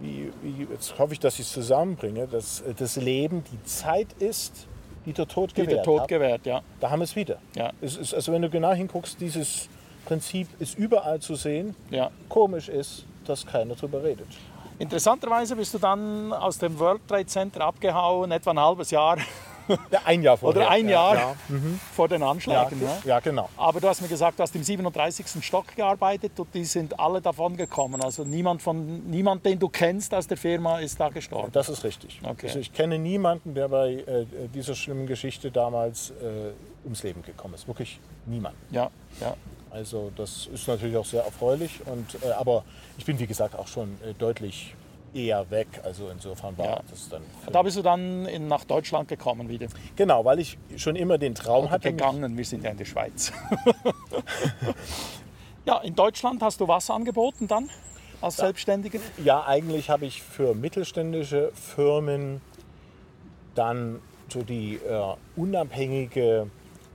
wie, wie, jetzt hoffe ich, dass ich es zusammenbringe, dass äh, das Leben die Zeit ist, die der Tod Die gewährt der Tod gewährt, ja. Da haben wir es wieder. Ja. Es ist, also wenn du genau hinguckst, dieses Prinzip ist überall zu sehen. ja. Komisch ist, dass keiner drüber redet. Interessanterweise bist du dann aus dem World Trade Center abgehauen, etwa ein halbes Jahr Ja, ein Jahr vorher. oder ein Ja, Jahr Ja, vor den ja, Anschlägen. ne? ja, genau. Aber du hast mir gesagt, du hast im 37. Stock gearbeitet und die sind alle davon gekommen. Also niemand, von, niemand, den du kennst aus der Firma, ist da gestorben. Das ist richtig. Okay. Also ich kenne niemanden, der bei äh, dieser schlimmen Geschichte damals äh, ums Leben gekommen ist. Wirklich niemand. Ja, ja. Also das ist natürlich auch sehr erfreulich. Und, äh, aber ich bin, wie gesagt, auch schon äh, deutlich eher weg. Also insofern war Ja. das dann... Da bist du dann in, nach Deutschland gekommen wieder. Genau, weil ich schon immer den Traum Oder hatte. gegangen, wir sind ja in der Schweiz. ja, in Deutschland hast du was angeboten dann als Selbstständiger? Ja, eigentlich habe ich für mittelständische Firmen dann so die äh, unabhängige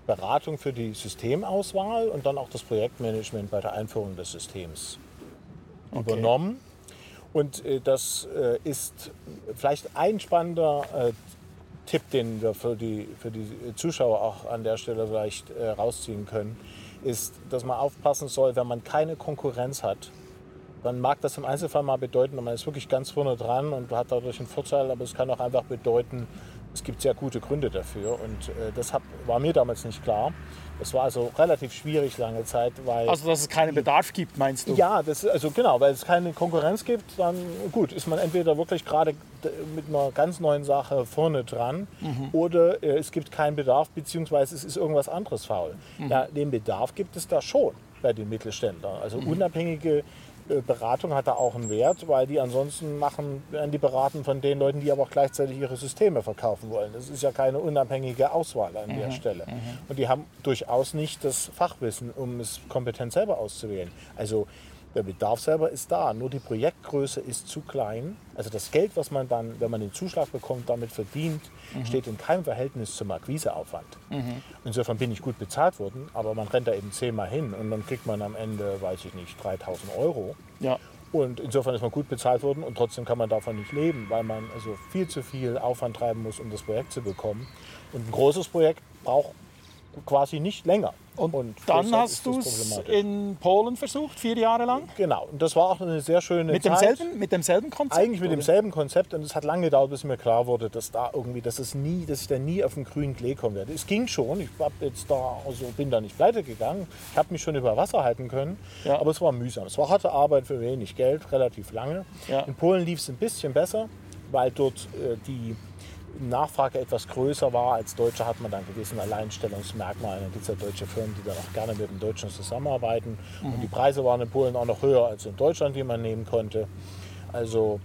Beratung für die Systemauswahl und dann auch das Projektmanagement bei der Einführung des Systems übernommen. Und äh, das äh, ist vielleicht ein spannender äh, Tipp, den wir für die, für die Zuschauer auch an der Stelle vielleicht rausziehen können, ist, dass man aufpassen soll, wenn man keine Konkurrenz hat, dann mag das im Einzelfall mal bedeuten, man ist wirklich ganz vorne dran und hat dadurch einen Vorteil, aber es kann auch einfach bedeuten, es gibt sehr gute Gründe dafür und äh, das hab, war mir damals nicht klar. Das war also relativ schwierig lange Zeit, weil... Also, dass es keinen Bedarf gibt, meinst du? Ja, das, also genau, weil es keine Konkurrenz gibt, dann gut, ist man entweder wirklich gerade mit einer ganz neuen Sache vorne dran oder äh, es gibt keinen Bedarf, beziehungsweise es ist irgendwas anderes faul. Ja, den Bedarf gibt es da schon bei den Mittelständlern. Also unabhängige äh, Beratung hat da auch einen Wert, weil die ansonsten machen, werden die beraten von den Leuten, die aber auch gleichzeitig ihre Systeme verkaufen wollen. Das ist ja keine unabhängige Auswahl an der Stelle. Und die haben durchaus nicht das Fachwissen, um es kompetent selber auszuwählen. Also der Bedarf selber ist da, nur die Projektgröße ist zu klein. Also das Geld, was man dann, wenn man den Zuschlag bekommt, damit verdient, steht in keinem Verhältnis zum Akquiseaufwand. Insofern bin ich gut bezahlt worden, aber man rennt da eben zehnmal hin und dann kriegt man am Ende, weiß ich nicht, 3000 Euro. Ja. Und insofern ist man gut bezahlt worden und trotzdem kann man davon nicht leben, weil man also viel zu viel Aufwand treiben muss, um das Projekt zu bekommen. Und ein großes Projekt braucht quasi nicht länger. Und, deshalb dann hast du es in Polen versucht, vier Jahre lang? Genau, und das war auch eine sehr schöne Mit Zeit. demselben, mit demselben Konzept? Eigentlich mit oder? demselben Konzept und es hat lange gedauert, bis mir klar wurde, dass da irgendwie, dass es nie, dass ich da nie auf den grünen Klee kommen werde. Es ging schon, ich jetzt da, also bin da nicht pleite gegangen, ich habe mich schon über Wasser halten können, Ja. aber es war mühsam. Es war harte Arbeit für wenig Geld, relativ lange. Ja. In Polen lief es ein bisschen besser, weil dort äh, die Nachfrage etwas größer war. Als Deutscher hat man dann gewisse Alleinstellungsmerkmale. Dann gibt es ja deutsche Firmen, die dann auch gerne mit dem Deutschen zusammenarbeiten. Und die Preise waren in Polen auch noch höher als in Deutschland, die man nehmen konnte. Also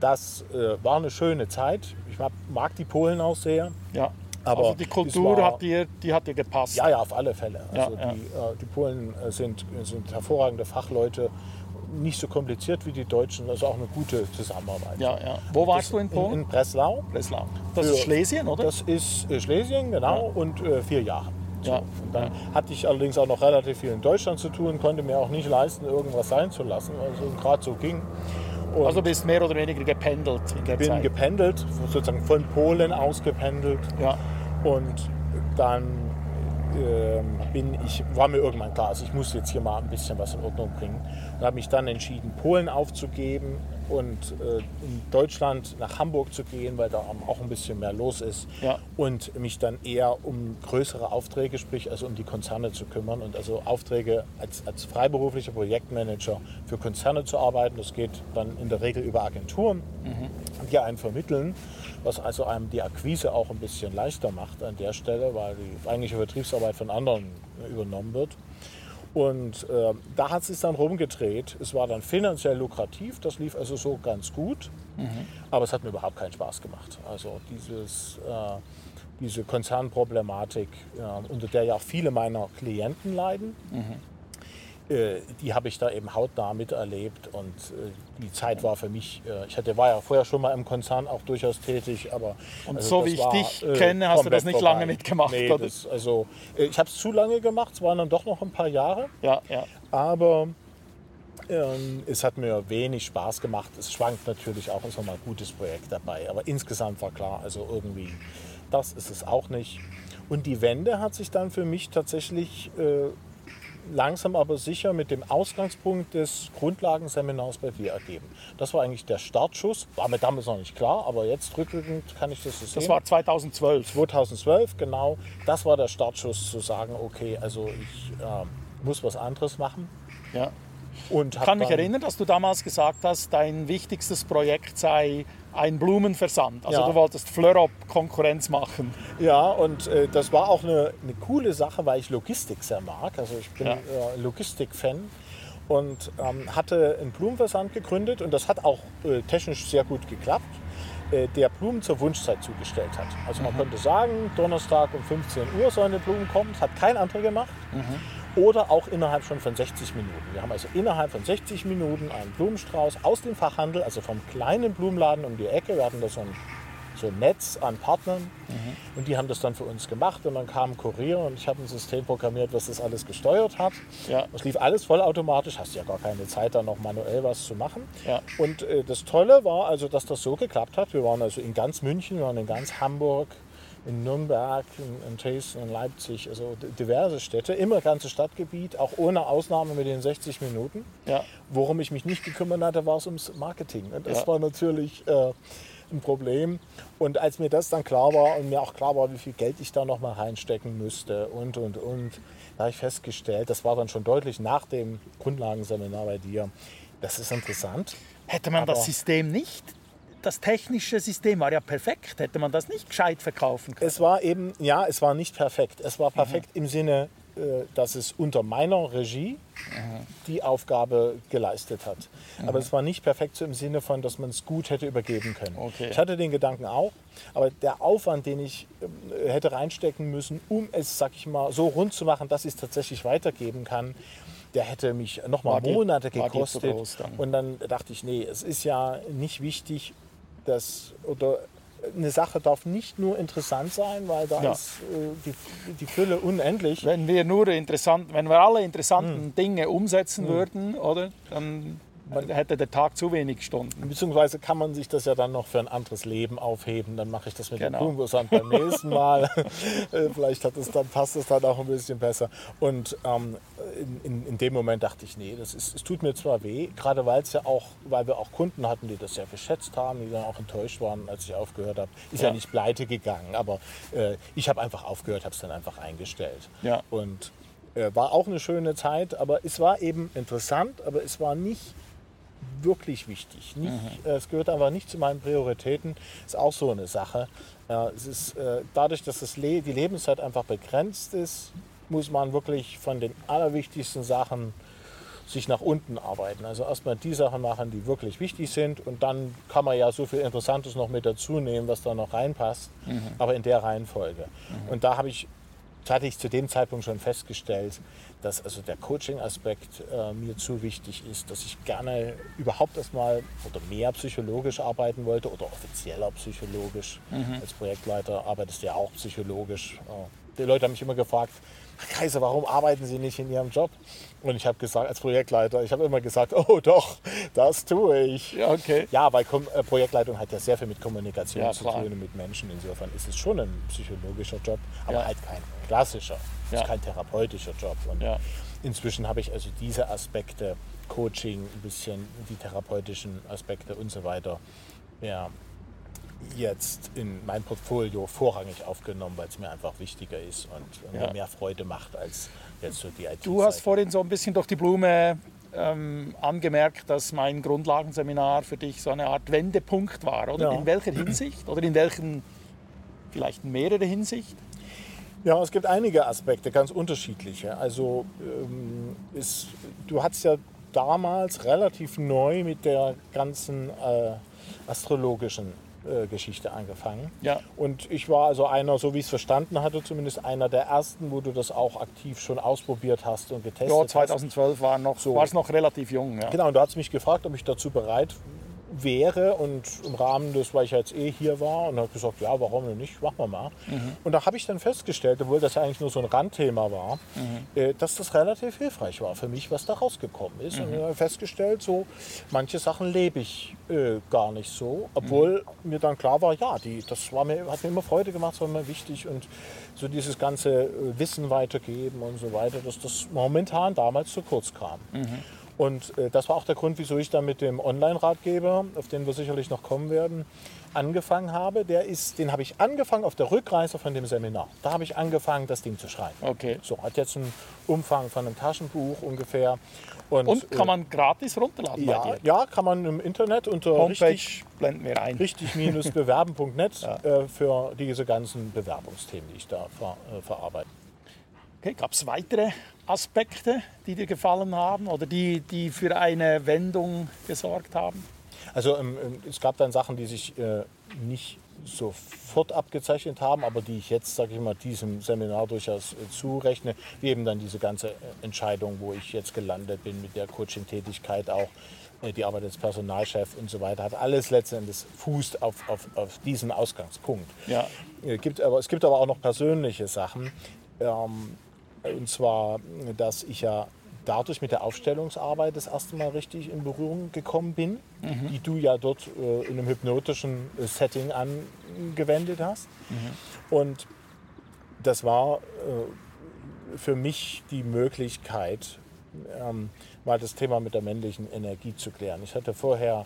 das äh, war eine schöne Zeit. Ich mag, mag die Polen auch sehr. Ja. Aber also die Kultur war- hat dir, die hat dir gepasst. Ja, ja, auf alle Fälle. Also Ja, ja. Die, äh, die Polen äh, sind, sind hervorragende Fachleute, nicht so kompliziert wie die Deutschen, also auch eine gute Zusammenarbeit. ja, ja. Wo warst du in Polen? in Breslau. Breslau. Das Für- ist Schlesien, oder? Das ist äh, Schlesien, genau, und äh, vier Jahre. So. Ja, Und dann hatte ich allerdings auch noch relativ viel in Deutschland zu tun, konnte mir auch nicht leisten, irgendwas sein zu lassen, also gerade so ging. Und also bist mehr oder weniger gependelt in der bin Zeit. gependelt, sozusagen von Polen aus gependelt. ja. Und dann ähm, bin ich, war mir irgendwann klar, also ich muss jetzt hier mal ein bisschen was in Ordnung bringen. Und habe mich dann entschieden, Polen aufzugeben und äh, in Deutschland nach Hamburg zu gehen, weil da auch ein bisschen mehr los ist. Ja. Und mich dann eher um größere Aufträge, sprich also um die Konzerne zu kümmern und also Aufträge als, als freiberuflicher Projektmanager für Konzerne zu arbeiten. Das geht dann in der Regel über Agenturen, die einen vermitteln, was also einem die Akquise auch ein bisschen leichter macht an der Stelle, weil die eigentliche Vertriebsarbeit von anderen äh, übernommen wird. Und äh, da hat es sich dann rumgedreht. Es war dann finanziell lukrativ, das lief also so ganz gut, aber es hat mir überhaupt keinen Spaß gemacht. Also dieses, äh, diese Konzernproblematik, äh, unter der ja auch viele meiner Klienten leiden, äh, die habe ich da eben hautnah miterlebt und äh, die Zeit war für mich, äh, ich hatte, war ja vorher schon mal im Konzern auch durchaus tätig, aber Und also so wie ich war, dich äh, kenne, hast du das nicht vorbei. lange mitgemacht, Nee, oder? das, also äh, ich habe es zu lange gemacht, es waren dann doch noch ein paar Jahre, Ja, ja. aber ähm, es hat mir wenig Spaß gemacht. Es schwankt natürlich auch, ist noch mal ein gutes Projekt dabei, aber insgesamt war klar, also irgendwie, das ist es auch nicht. Und die Wende hat sich dann für mich tatsächlich äh, langsam aber sicher mit dem Ausgangspunkt des Grundlagenseminars bei dir ergeben. Das war eigentlich der Startschuss. War mir damals noch nicht klar, aber jetzt rückwirkend kann ich das so sehen. Das war 2012. 2012, genau. Das war der Startschuss zu sagen, okay, also ich äh, muss was anderes machen. Ja. Und Ich kann mich erinnern, dass du damals gesagt hast, dein wichtigstes Projekt sei ein Blumenversand. Also Ja. du wolltest Fleurop Konkurrenz machen. Ja, und äh, das war auch eine, eine coole Sache, weil ich Logistik sehr mag. Also ich bin Ja. äh, Logistik-Fan und ähm, hatte einen Blumenversand gegründet und das hat auch äh, technisch sehr gut geklappt, äh, der Blumen zur Wunschzeit zugestellt hat. Also man konnte sagen, Donnerstag um 15 Uhr sollen die Blumen kommen, das hat kein anderer gemacht. Oder auch innerhalb schon von 60 Minuten. Wir haben also innerhalb von 60 Minuten einen Blumenstrauß aus dem Fachhandel, also vom kleinen Blumenladen um die Ecke. Wir hatten da so ein, so ein Netz an Partnern und die haben das dann für uns gemacht. Und dann kam ein Kurier und ich habe ein System programmiert, was das alles gesteuert hat. Ja. Das lief alles vollautomatisch, hast ja gar keine Zeit, da noch manuell was zu machen. Ja. Und äh, das Tolle war also, dass das so geklappt hat. Wir waren also in ganz München, wir waren in ganz Hamburg, in Nürnberg, in, in Dresden, in Leipzig, also diverse Städte, immer ganze Stadtgebiet, auch ohne Ausnahme mit den 60 Minuten. Ja. Worum ich mich nicht gekümmert hatte, war es ums Marketing. Und das Ja. war natürlich äh, ein Problem. Und als mir das dann klar war und mir auch klar war, wie viel Geld ich da noch mal reinstecken müsste und, und, und, da habe ich festgestellt, das war dann schon deutlich nach dem Grundlagenseminar bei dir, das ist interessant. Hätte man das System nicht, das technische System war ja perfekt, hätte man das nicht gescheit verkaufen können. Es war eben, ja, es war nicht perfekt. Es war perfekt im Sinne, äh, dass es unter meiner Regie die Aufgabe geleistet hat. Aber es war nicht perfekt so im Sinne von, dass man es gut hätte übergeben können. Okay. Ich hatte den Gedanken auch, aber der Aufwand, den ich äh, hätte reinstecken müssen, um es, sag ich mal, so rund zu machen, dass ich es tatsächlich weitergeben kann, der hätte mich noch mal War dir- Monate gekostet. dann. Und dann dachte ich, nee, es ist ja nicht wichtig, dass oder eine Sache darf nicht nur interessant sein, weil da Ja. ist äh, die, die Fülle unendlich. Wenn wir nur interessant, wenn wir alle interessanten Hm. Dinge umsetzen würden, oder, dann hätte der Tag zu wenig Stunden. Beziehungsweise kann man sich das ja dann noch für ein anderes Leben aufheben. Dann mache ich das mit Genau. dem Blumenversand beim nächsten Mal. Äh, Vielleicht hat es dann, passt es dann auch ein bisschen besser. Und ähm, in, in, in dem Moment dachte ich, nee, das ist, es tut mir zwar weh, gerade weil es ja auch, weil wir auch Kunden hatten, die das ja geschätzt haben, die dann auch enttäuscht waren, als ich aufgehört habe. Ist ja, Ja. nicht pleite gegangen, aber äh, ich habe einfach aufgehört, habe es dann einfach eingestellt. Ja. Und äh, war auch eine schöne Zeit, aber es war eben interessant, aber es war nicht wirklich wichtig. Nicht, Mhm. äh, Es gehört einfach nicht zu meinen Prioritäten. Ist auch so eine Sache. Ja, es ist, äh, dadurch, dass das Le die Lebenszeit einfach begrenzt ist, muss man wirklich von den allerwichtigsten Sachen sich nach unten arbeiten. Also erstmal die Sachen machen, die wirklich wichtig sind und dann kann man ja so viel Interessantes noch mit dazu nehmen, was da noch reinpasst, mhm. aber in der Reihenfolge. Mhm. Und da habe ich das hatte ich zu dem Zeitpunkt schon festgestellt, dass also der Coaching-Aspekt äh, mir zu wichtig ist, dass ich gerne überhaupt erstmal oder mehr psychologisch arbeiten wollte oder offizieller psychologisch. Mhm. Als Projektleiter arbeitest du ja auch psychologisch. Die Leute haben mich immer gefragt, Kaiser, warum arbeiten Sie nicht in Ihrem Job? Und ich habe gesagt, als Projektleiter, ich habe immer gesagt, oh doch, das tue ich. Ja, okay. Ja, weil Kom äh, Projektleitung hat ja sehr viel mit Kommunikation ja, zu tun und mit Menschen. Insofern ist es schon ein psychologischer Job, aber ja. halt kein klassischer, ja. ist kein therapeutischer Job. Und inzwischen habe ich also diese Aspekte, Coaching, ein bisschen die therapeutischen Aspekte und so weiter, ja, jetzt in mein Portfolio vorrangig aufgenommen, weil es mir einfach wichtiger ist und ja. mir mehr Freude macht als jetzt so die IT. Du hast vorhin so ein bisschen durch die Blume ähm, angemerkt, dass mein Grundlagenseminar für dich so eine Art Wendepunkt war, oder? Ja. In welcher Hinsicht? Oder in welchen, vielleicht mehrere Hinsicht? Ja, es gibt einige Aspekte, ganz unterschiedliche. Also ähm, ist, du hattest ja damals relativ neu mit der ganzen äh, astrologischen Geschichte angefangen. Ja. Und ich war also einer, so wie ich es verstanden hatte, zumindest einer der ersten, wo du das auch aktiv schon ausprobiert hast und getestet hast. Ja, 2012 war, noch, so. war es noch relativ jung. Ja. Genau, und du hast mich gefragt, ob ich dazu bereit wäre und im Rahmen des, weil ich jetzt eh hier war und habe gesagt, ja, warum denn nicht, machen wir mal. Mhm. Und da habe ich dann festgestellt, obwohl das ja eigentlich nur so ein Randthema war, mhm. äh, dass das relativ hilfreich war für mich, was da rausgekommen ist. Mhm. Und ich habe festgestellt, so manche Sachen lebe ich äh, gar nicht so, obwohl mhm. mir dann klar war, ja, die, das war mir, hat mir immer Freude gemacht, das war mir wichtig und so dieses ganze äh, Wissen weitergeben und so weiter, dass das momentan damals zu kurz kam. Und äh, das war auch der Grund, wieso ich dann mit dem Online-Ratgeber, auf den wir sicherlich noch kommen werden, angefangen habe. Der ist, den habe ich angefangen auf der Rückreise von dem Seminar. Da habe ich angefangen, das Ding zu schreiben. Okay. So, hat jetzt einen Umfang von einem Taschenbuch ungefähr. Und, Und kann man gratis runterladen ja, Ja, kann man im Internet unter Homepage richtig, blenden wir ein. richtig-bewerben.net ja. äh, für diese ganzen Bewerbungsthemen, die ich da ver, äh, verarbeite. Okay, Gab es weitere Aspekte, die dir gefallen haben oder die, die für eine Wendung gesorgt haben? Also ähm, ähm, es gab dann Sachen, die sich äh, nicht sofort abgezeichnet haben, aber die ich jetzt, sage ich mal, diesem Seminar durchaus äh, zurechne, wie eben dann diese ganze äh, Entscheidung, wo ich jetzt gelandet bin mit der Coaching-Tätigkeit auch, äh, die Arbeit als Personalchef und so weiter, hat alles letztendlich fußt auf, auf, auf diesen Ausgangspunkt. Ja. Äh, gibt aber, es gibt aber auch noch persönliche Sachen. Ähm, und zwar, dass ich ja dadurch mit der Aufstellungsarbeit das erste Mal richtig in Berührung gekommen bin, mhm. die du ja dort äh, in einem hypnotischen äh, Setting angewendet hast. Mhm. Und das war äh, für mich die Möglichkeit, ähm, mal das Thema mit der männlichen Energie zu klären. Ich hatte vorher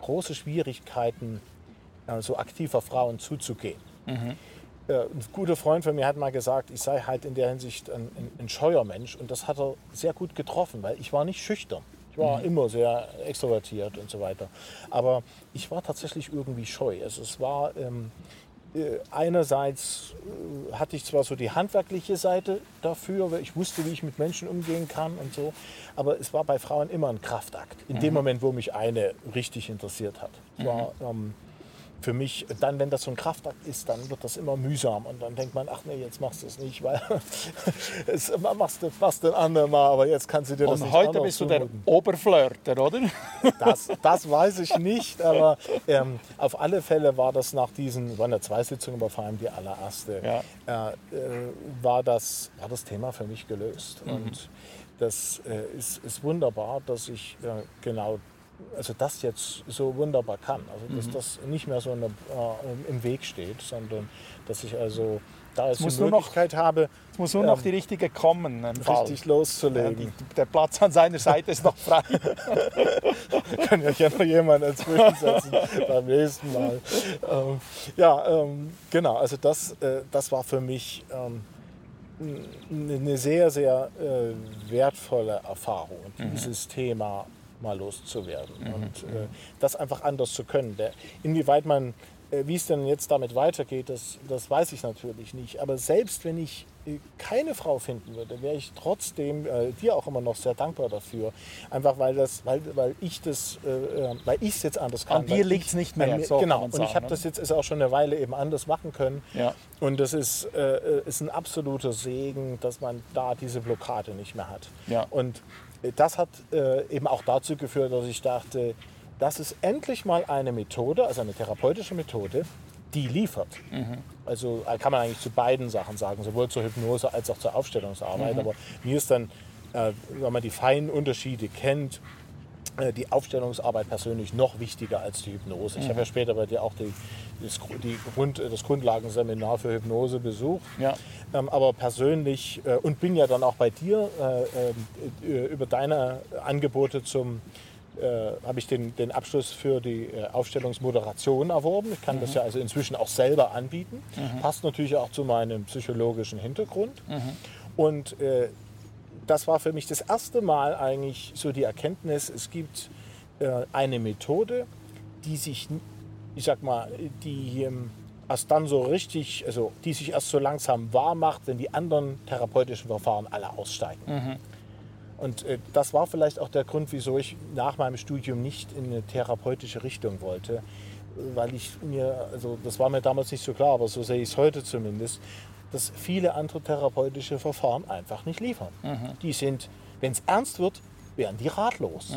große Schwierigkeiten, äh, so aktiver Frauen zuzugehen. Mhm ein guter Freund von mir hat mal gesagt, ich sei halt in der Hinsicht ein, ein, ein scheuer Mensch und das hat er sehr gut getroffen, weil ich war nicht schüchtern. Ich war mhm. immer sehr extrovertiert und so weiter. Aber ich war tatsächlich irgendwie scheu. Also es war ähm, äh, einerseits äh, hatte ich zwar so die handwerkliche Seite dafür, weil ich wusste, wie ich mit Menschen umgehen kann und so, aber es war bei Frauen immer ein Kraftakt. In mhm. dem Moment, wo mich eine richtig interessiert hat. Es war, mhm. ähm, für mich, dann, wenn das so ein Kraftakt ist, dann wird das immer mühsam. Und dann denkt man, ach nee, jetzt machst du es nicht, weil es machst du fast ein andermal, aber jetzt kannst du dir das Und nicht heute bist du der Oberflirter, oder? Das, das weiß ich nicht, aber ähm, auf alle Fälle war das nach diesen, waren ja zwei Sitzungen, aber vor allem die allererste, ja. äh, äh, war, das, war das Thema für mich gelöst. Mhm. Und das äh, ist, ist wunderbar, dass ich äh, genau also das jetzt so wunderbar kann. Also dass mhm. das nicht mehr so eine, äh, im Weg steht, sondern dass ich also da es die Möglichkeit noch, habe. Es muss nur ähm, noch die richtige kommen. Richtig loszulegen. Ja, die, der Platz an seiner Seite ist noch frei. Kann ja noch jemand dazwischen beim nächsten Mal. Ähm, ja, ähm, genau. Also das, äh, das war für mich ähm, eine sehr, sehr äh, wertvolle Erfahrung. Mhm. dieses Thema mal loszuwerden mhm. und äh, das einfach anders zu können. Der, inwieweit man Äh, Wie es denn jetzt damit weitergeht, das, das weiß ich natürlich nicht. Aber selbst wenn ich äh, keine Frau finden würde, wäre ich trotzdem äh, dir auch immer noch sehr dankbar dafür. Einfach weil das, weil, weil ich das, äh, weil ich es jetzt anders kann. An dir liegt's ich- nicht mehr, Mir, so genau. Und sagen, ich habe ne? das jetzt ist auch schon eine Weile eben anders machen können. Ja. Und das ist, ist ein absoluter Segen, dass man da diese Blockade nicht mehr hat. Ja. Und das hat äh, eben auch dazu geführt, dass ich dachte, das ist endlich mal eine Methode, also eine therapeutische Methode, die liefert. Also äh, kann man eigentlich zu beiden Sachen sagen, sowohl zur Hypnose als auch zur Aufstellungsarbeit. Aber mir ist dann, äh, wenn man die feinen Unterschiede kennt, die Aufstellungsarbeit persönlich noch wichtiger als die Hypnose. Ich habe ja später bei dir auch die, das, die Grund, das Grundlagenseminar für Hypnose besucht. Ja. Ähm, aber persönlich äh, und bin ja dann auch bei dir äh, äh, über deine Angebote zum äh, habe ich den, den Abschluss für die äh, Aufstellungsmoderation erworben. Ich kann das ja also inzwischen auch selber anbieten. Passt natürlich auch zu meinem psychologischen Hintergrund. Und äh, das war für mich das erste Mal eigentlich so die Erkenntnis, es gibt äh, eine Methode, die sich, ich sag mal, die ähm, erst dann so richtig, also die sich erst so langsam wahr macht, wenn die anderen therapeutischen Verfahren alle aussteigen. Und äh, das war vielleicht auch der Grund, wieso ich nach meinem Studium nicht in eine therapeutische Richtung wollte, weil ich mir, also das war mir damals nicht so klar, aber so sehe ich es heute zumindest, dass viele andere therapeutische Verfahren einfach nicht liefern. Die sind, wenn es ernst wird, werden die ratlos.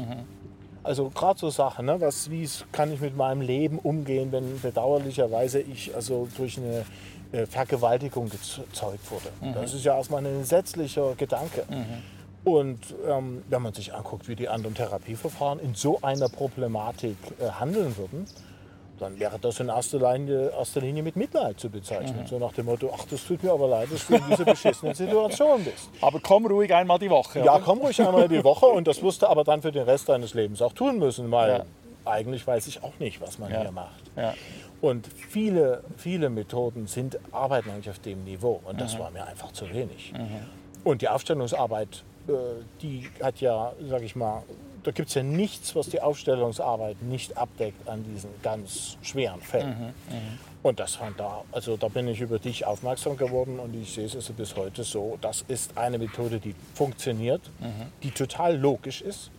Also gerade so Sachen, ne, was, wie kann ich mit meinem Leben umgehen, wenn bedauerlicherweise ich also durch eine äh, Vergewaltigung gezeugt wurde. Das ist ja erstmal ein entsetzlicher Gedanke. Und ähm, wenn man sich anguckt, wie die anderen Therapieverfahren in so einer Problematik äh, handeln würden, dann wäre das in erster Linie, erster Linie mit Mitleid zu bezeichnen. So nach dem Motto, ach, das tut mir aber leid, dass du in dieser beschissenen Situation bist. Aber komm ruhig einmal die Woche. Ja, oder? komm ruhig einmal die Woche und das wirst du aber dann für den Rest deines Lebens auch tun müssen, weil Ja. eigentlich weiß ich auch nicht, was man Ja. hier macht. Ja. Und viele, viele Methoden sind, arbeiten eigentlich auf dem Niveau und das war mir einfach zu wenig. Und die Aufstellungsarbeit, äh, die hat ja, sag ich mal, da gibt es ja nichts, was die Aufstellungsarbeit nicht abdeckt an diesen ganz schweren Fällen. Und das fand da, also da bin ich über dich aufmerksam geworden und ich sehe es also bis heute so, das ist eine Methode, die funktioniert, die total logisch ist,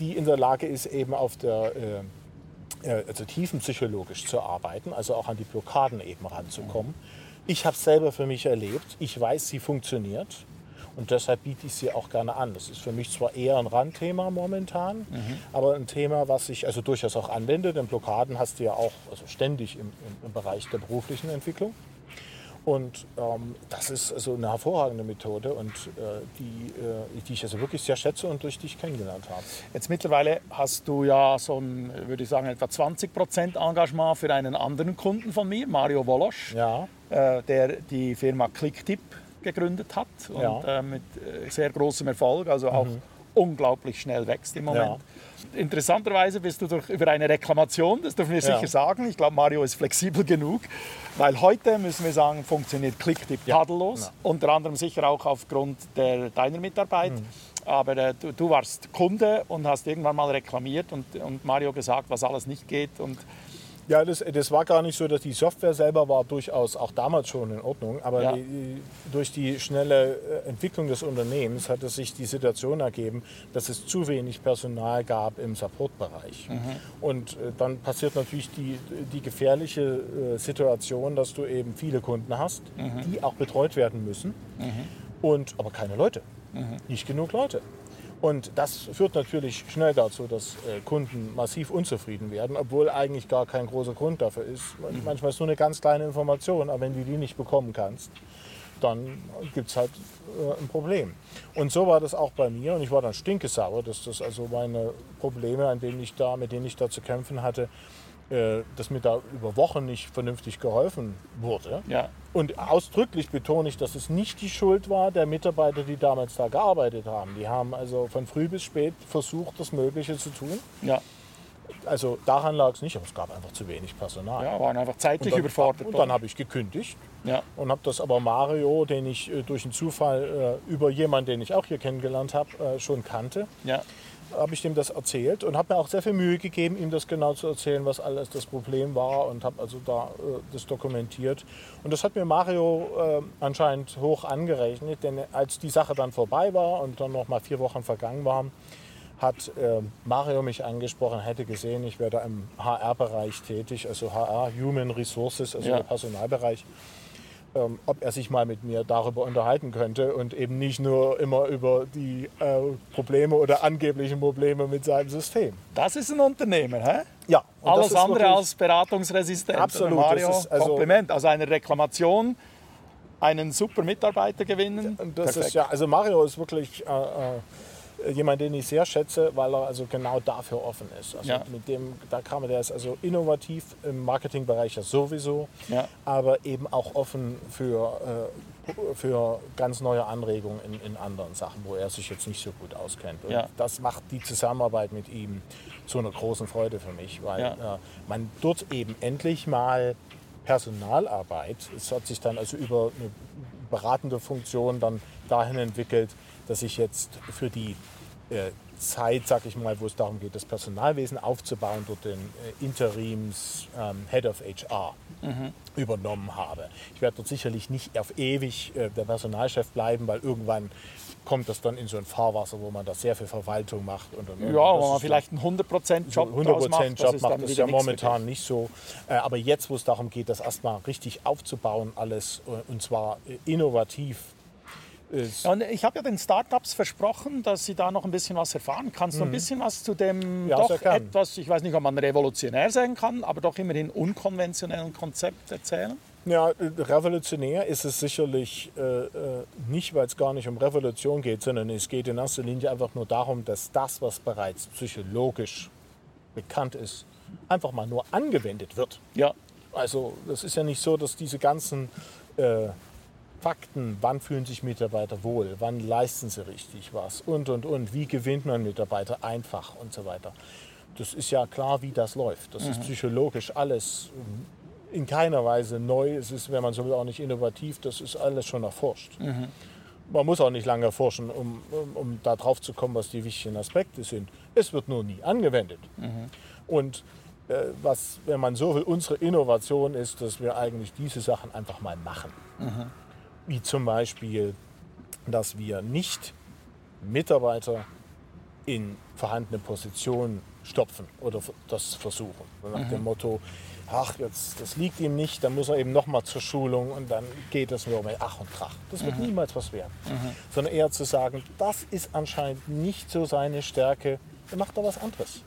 die in der Lage ist, eben auf der äh, äh, also tiefenpsychologisch zu arbeiten, also auch an die Blockaden eben ranzukommen. Ich habe es selber für mich erlebt. Ich weiß, sie funktioniert und deshalb biete ich sie auch gerne an. Das ist für mich zwar eher ein Randthema momentan, aber ein Thema, was ich also durchaus auch anwende, denn Blockaden hast du ja auch also ständig im, im, im Bereich der beruflichen Entwicklung. Und ähm, das ist also eine hervorragende Methode und äh, die, äh, die ich also wirklich sehr schätze und durch dich kennengelernt habe. Jetzt mittlerweile hast du ja so ein, würde ich sagen, etwa 20% Engagement für einen anderen Kunden von mir, Mario Wolosch, Ja, äh, der die Firma Clicktip gegründet hat und Ja. Mhm. äh, mit äh, sehr großem Erfolg, also auch unglaublich schnell wächst im Moment. Interessanterweise bist du durch, über eine Reklamation, das dürfen wir Ja. sicher sagen. Ich glaube, Mario ist flexibel genug, weil heute müssen wir sagen, funktioniert Clicktip Ja. tadellos. Unter anderem sicher auch aufgrund der, deiner Mitarbeit. Mhm. Aber äh, du, du warst Kunde und hast irgendwann mal reklamiert und, und Mario gesagt, was alles nicht geht. Und Ja, das, das war gar nicht so, dass die Software selber war durchaus auch damals schon in Ordnung, aber Ja. die, durch die schnelle äh, Entwicklung des Unternehmens hat es sich die Situation ergeben, dass es zu wenig Personal gab im Supportbereich. Und äh, dann passiert natürlich die, die gefährliche äh, Situation, dass du eben viele Kunden hast, die auch betreut werden müssen, und, aber keine Leute, nicht genug Leute. Und das führt natürlich schnell dazu, dass äh, Kunden massiv unzufrieden werden, obwohl eigentlich gar kein großer Grund dafür ist. Man- Manchmal ist nur eine ganz kleine Information, aber wenn du die nicht bekommen kannst, dann gibt es halt äh, ein Problem. Und so war das auch bei mir und ich war dann stinkesauer, dass das also meine Probleme, an denen ich da, mit denen ich da zu kämpfen hatte, dass mir da über Wochen nicht vernünftig geholfen wurde. ja, Und ausdrücklich betone ich, dass es nicht die Schuld war der Mitarbeiter, die damals da gearbeitet haben. Die haben also von früh bis spät versucht, das Mögliche zu tun. ja, Also daran lag es nicht, aber es gab einfach zu wenig Personal. ja, waren einfach zeitlich und dann, überfordert. Und dann habe ich gekündigt Ja. Und habe das aber Mario, den ich äh, durch einen Zufall äh, über jemanden, den ich auch hier kennengelernt habe, äh, schon kannte, Ja. Habe ich dem das erzählt und habe mir auch sehr viel Mühe gegeben, ihm das genau zu erzählen, was alles das Problem war und habe also da äh, das dokumentiert. Und das hat mir Mario äh, anscheinend hoch angerechnet, denn als die Sache dann vorbei war und dann noch mal vier Wochen vergangen waren, hat äh, Mario mich angesprochen, hätte gesehen, ich werde im HR-Bereich tätig, also HR, Human Resources, also Ja. der Personalbereich ähm, ob er sich mal mit mir darüber unterhalten könnte und eben nicht nur immer über die äh, Probleme oder angeblichen Probleme mit seinem System. Das ist ein Unternehmen, hä? Ja, Alles andere als beratungsresistent. Absolut, Mario, das ist also- Kompliment. Also eine Reklamation, einen super Mitarbeiter gewinnen. Und das Perfekt. ist ja, also Mario ist wirklich äh, äh, jemand, den ich sehr schätze, weil er also genau dafür offen ist. Also Ja. mit dem, da kam er, der ist also innovativ im Marketingbereich ja sowieso, Ja. aber eben auch offen für, äh, für ganz neue Anregungen in, in anderen Sachen, wo er sich jetzt nicht so gut auskennt. Und Ja. das macht die Zusammenarbeit mit ihm zu einer großen Freude für mich, weil äh, man dort eben endlich mal Personalarbeit, es hat sich dann also über eine beratende Funktion dann dahin entwickelt, dass ich jetzt für die äh, Zeit, sag ich mal, wo es darum geht, das Personalwesen aufzubauen, dort den äh, Interims ähm, Head of HR übernommen habe. Ich werde dort sicherlich nicht auf ewig äh, der Personalchef bleiben, weil irgendwann kommt das dann in so ein Fahrwasser, wo man da sehr viel Verwaltung macht. Und, und, und. Ja, wo man vielleicht einen 100% Job so draus 100% macht. Job macht das ja momentan nicht so. Äh, Aber jetzt, wo es darum geht, das erstmal richtig aufzubauen, alles äh, und zwar äh, innovativ, ist, Ja, und ich habe ja den Startups versprochen, dass sie da noch ein bisschen was erfahren. Kannst du ein bisschen was zu dem Mhm. Ja, doch etwas, ich weiß nicht, ob man revolutionär sagen kann, aber doch immerhin unkonventionellen Konzept erzählen? Ja, äh, revolutionär ist es sicherlich äh, äh, nicht, weil es gar nicht um Revolution geht, sondern es geht in erster Linie einfach nur darum, dass das, was bereits psychologisch bekannt ist, einfach mal nur angewendet wird. Ja, Also das ist ja nicht so, dass diese ganzen äh, Fakten, wann fühlen sich Mitarbeiter wohl, wann leisten sie richtig was und, und, und, wie gewinnt man Mitarbeiter einfach und so weiter. Das ist ja klar, wie das läuft. Das ist psychologisch alles in keiner Weise neu. Es ist, wenn man so will, auch nicht innovativ. Das ist alles schon erforscht. Man muss auch nicht lange forschen, um, um, um da drauf zu kommen, was die wichtigen Aspekte sind. Es wird nur nie angewendet. Und äh, was, wenn man so will, unsere Innovation ist, dass wir eigentlich diese Sachen einfach mal machen. Wie zum Beispiel, dass wir nicht Mitarbeiter in vorhandene Positionen stopfen oder das versuchen. Nach dem Motto, ach, jetzt, das liegt ihm nicht, dann muss er eben nochmal zur Schulung und dann geht es nur mit Ach und Krach. Das wird niemals was werden. Sondern eher zu sagen, das ist anscheinend nicht so seine Stärke, dann macht er was anderes.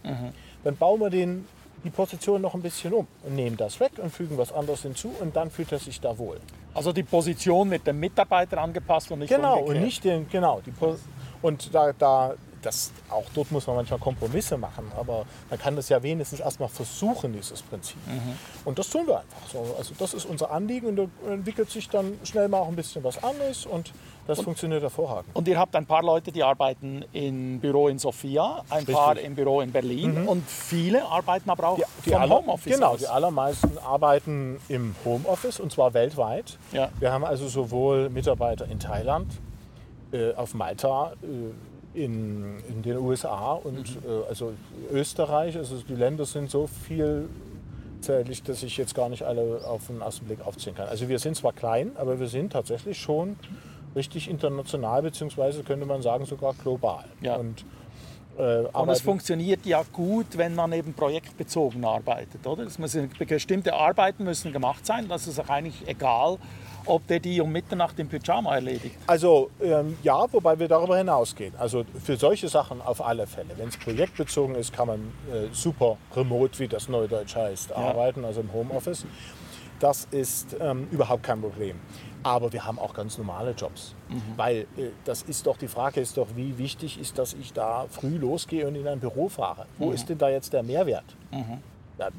Dann bauen wir den, die Position noch ein bisschen um und nehmen das weg und fügen was anderes hinzu und dann fühlt er sich da wohl. Also die Position wird dem Mitarbeiter angepasst und nicht Genau, umgekehrt. und nicht den, genau, die Po- und da, da das, auch dort muss man manchmal Kompromisse machen, aber man kann das ja wenigstens erstmal versuchen, dieses Prinzip. Und das tun wir einfach so. Also das ist unser Anliegen und da entwickelt sich dann schnell mal auch ein bisschen was anderes und das funktioniert hervorragend. Und ihr habt ein paar Leute, die arbeiten im Büro in Sofia, ein paar im Büro in Berlin und viele arbeiten aber auch aller- Homeoffice Genau, aus. die allermeisten arbeiten im Homeoffice und zwar weltweit. Ja. Wir haben also sowohl Mitarbeiter in Thailand, äh, auf Malta, äh, in, in den USA und äh, also Österreich. Also die Länder sind so vielzählig, dass ich jetzt gar nicht alle auf den ersten Blick aufzählen kann. Also wir sind zwar klein, aber wir sind tatsächlich schon richtig international, beziehungsweise könnte man sagen sogar global. Ja. Und, äh, Und es funktioniert ja gut, wenn man eben projektbezogen arbeitet, oder? Es müssen, bestimmte Arbeiten müssen gemacht sein. Das ist auch eigentlich egal, ob der die um Mitternacht im Pyjama erledigt. Also ähm, ja, wobei wir darüber hinausgehen. Also für solche Sachen auf alle Fälle. Wenn es projektbezogen ist, kann man äh, super remote, wie das Neudeutsch heißt, arbeiten, also im Homeoffice. Das ist ähm, überhaupt kein Problem. Aber wir haben auch ganz normale Jobs. Weil äh, das ist doch, die Frage ist doch, wie wichtig ist, dass ich da früh losgehe und in ein Büro fahre? Wo ist denn da jetzt der Mehrwert? Na,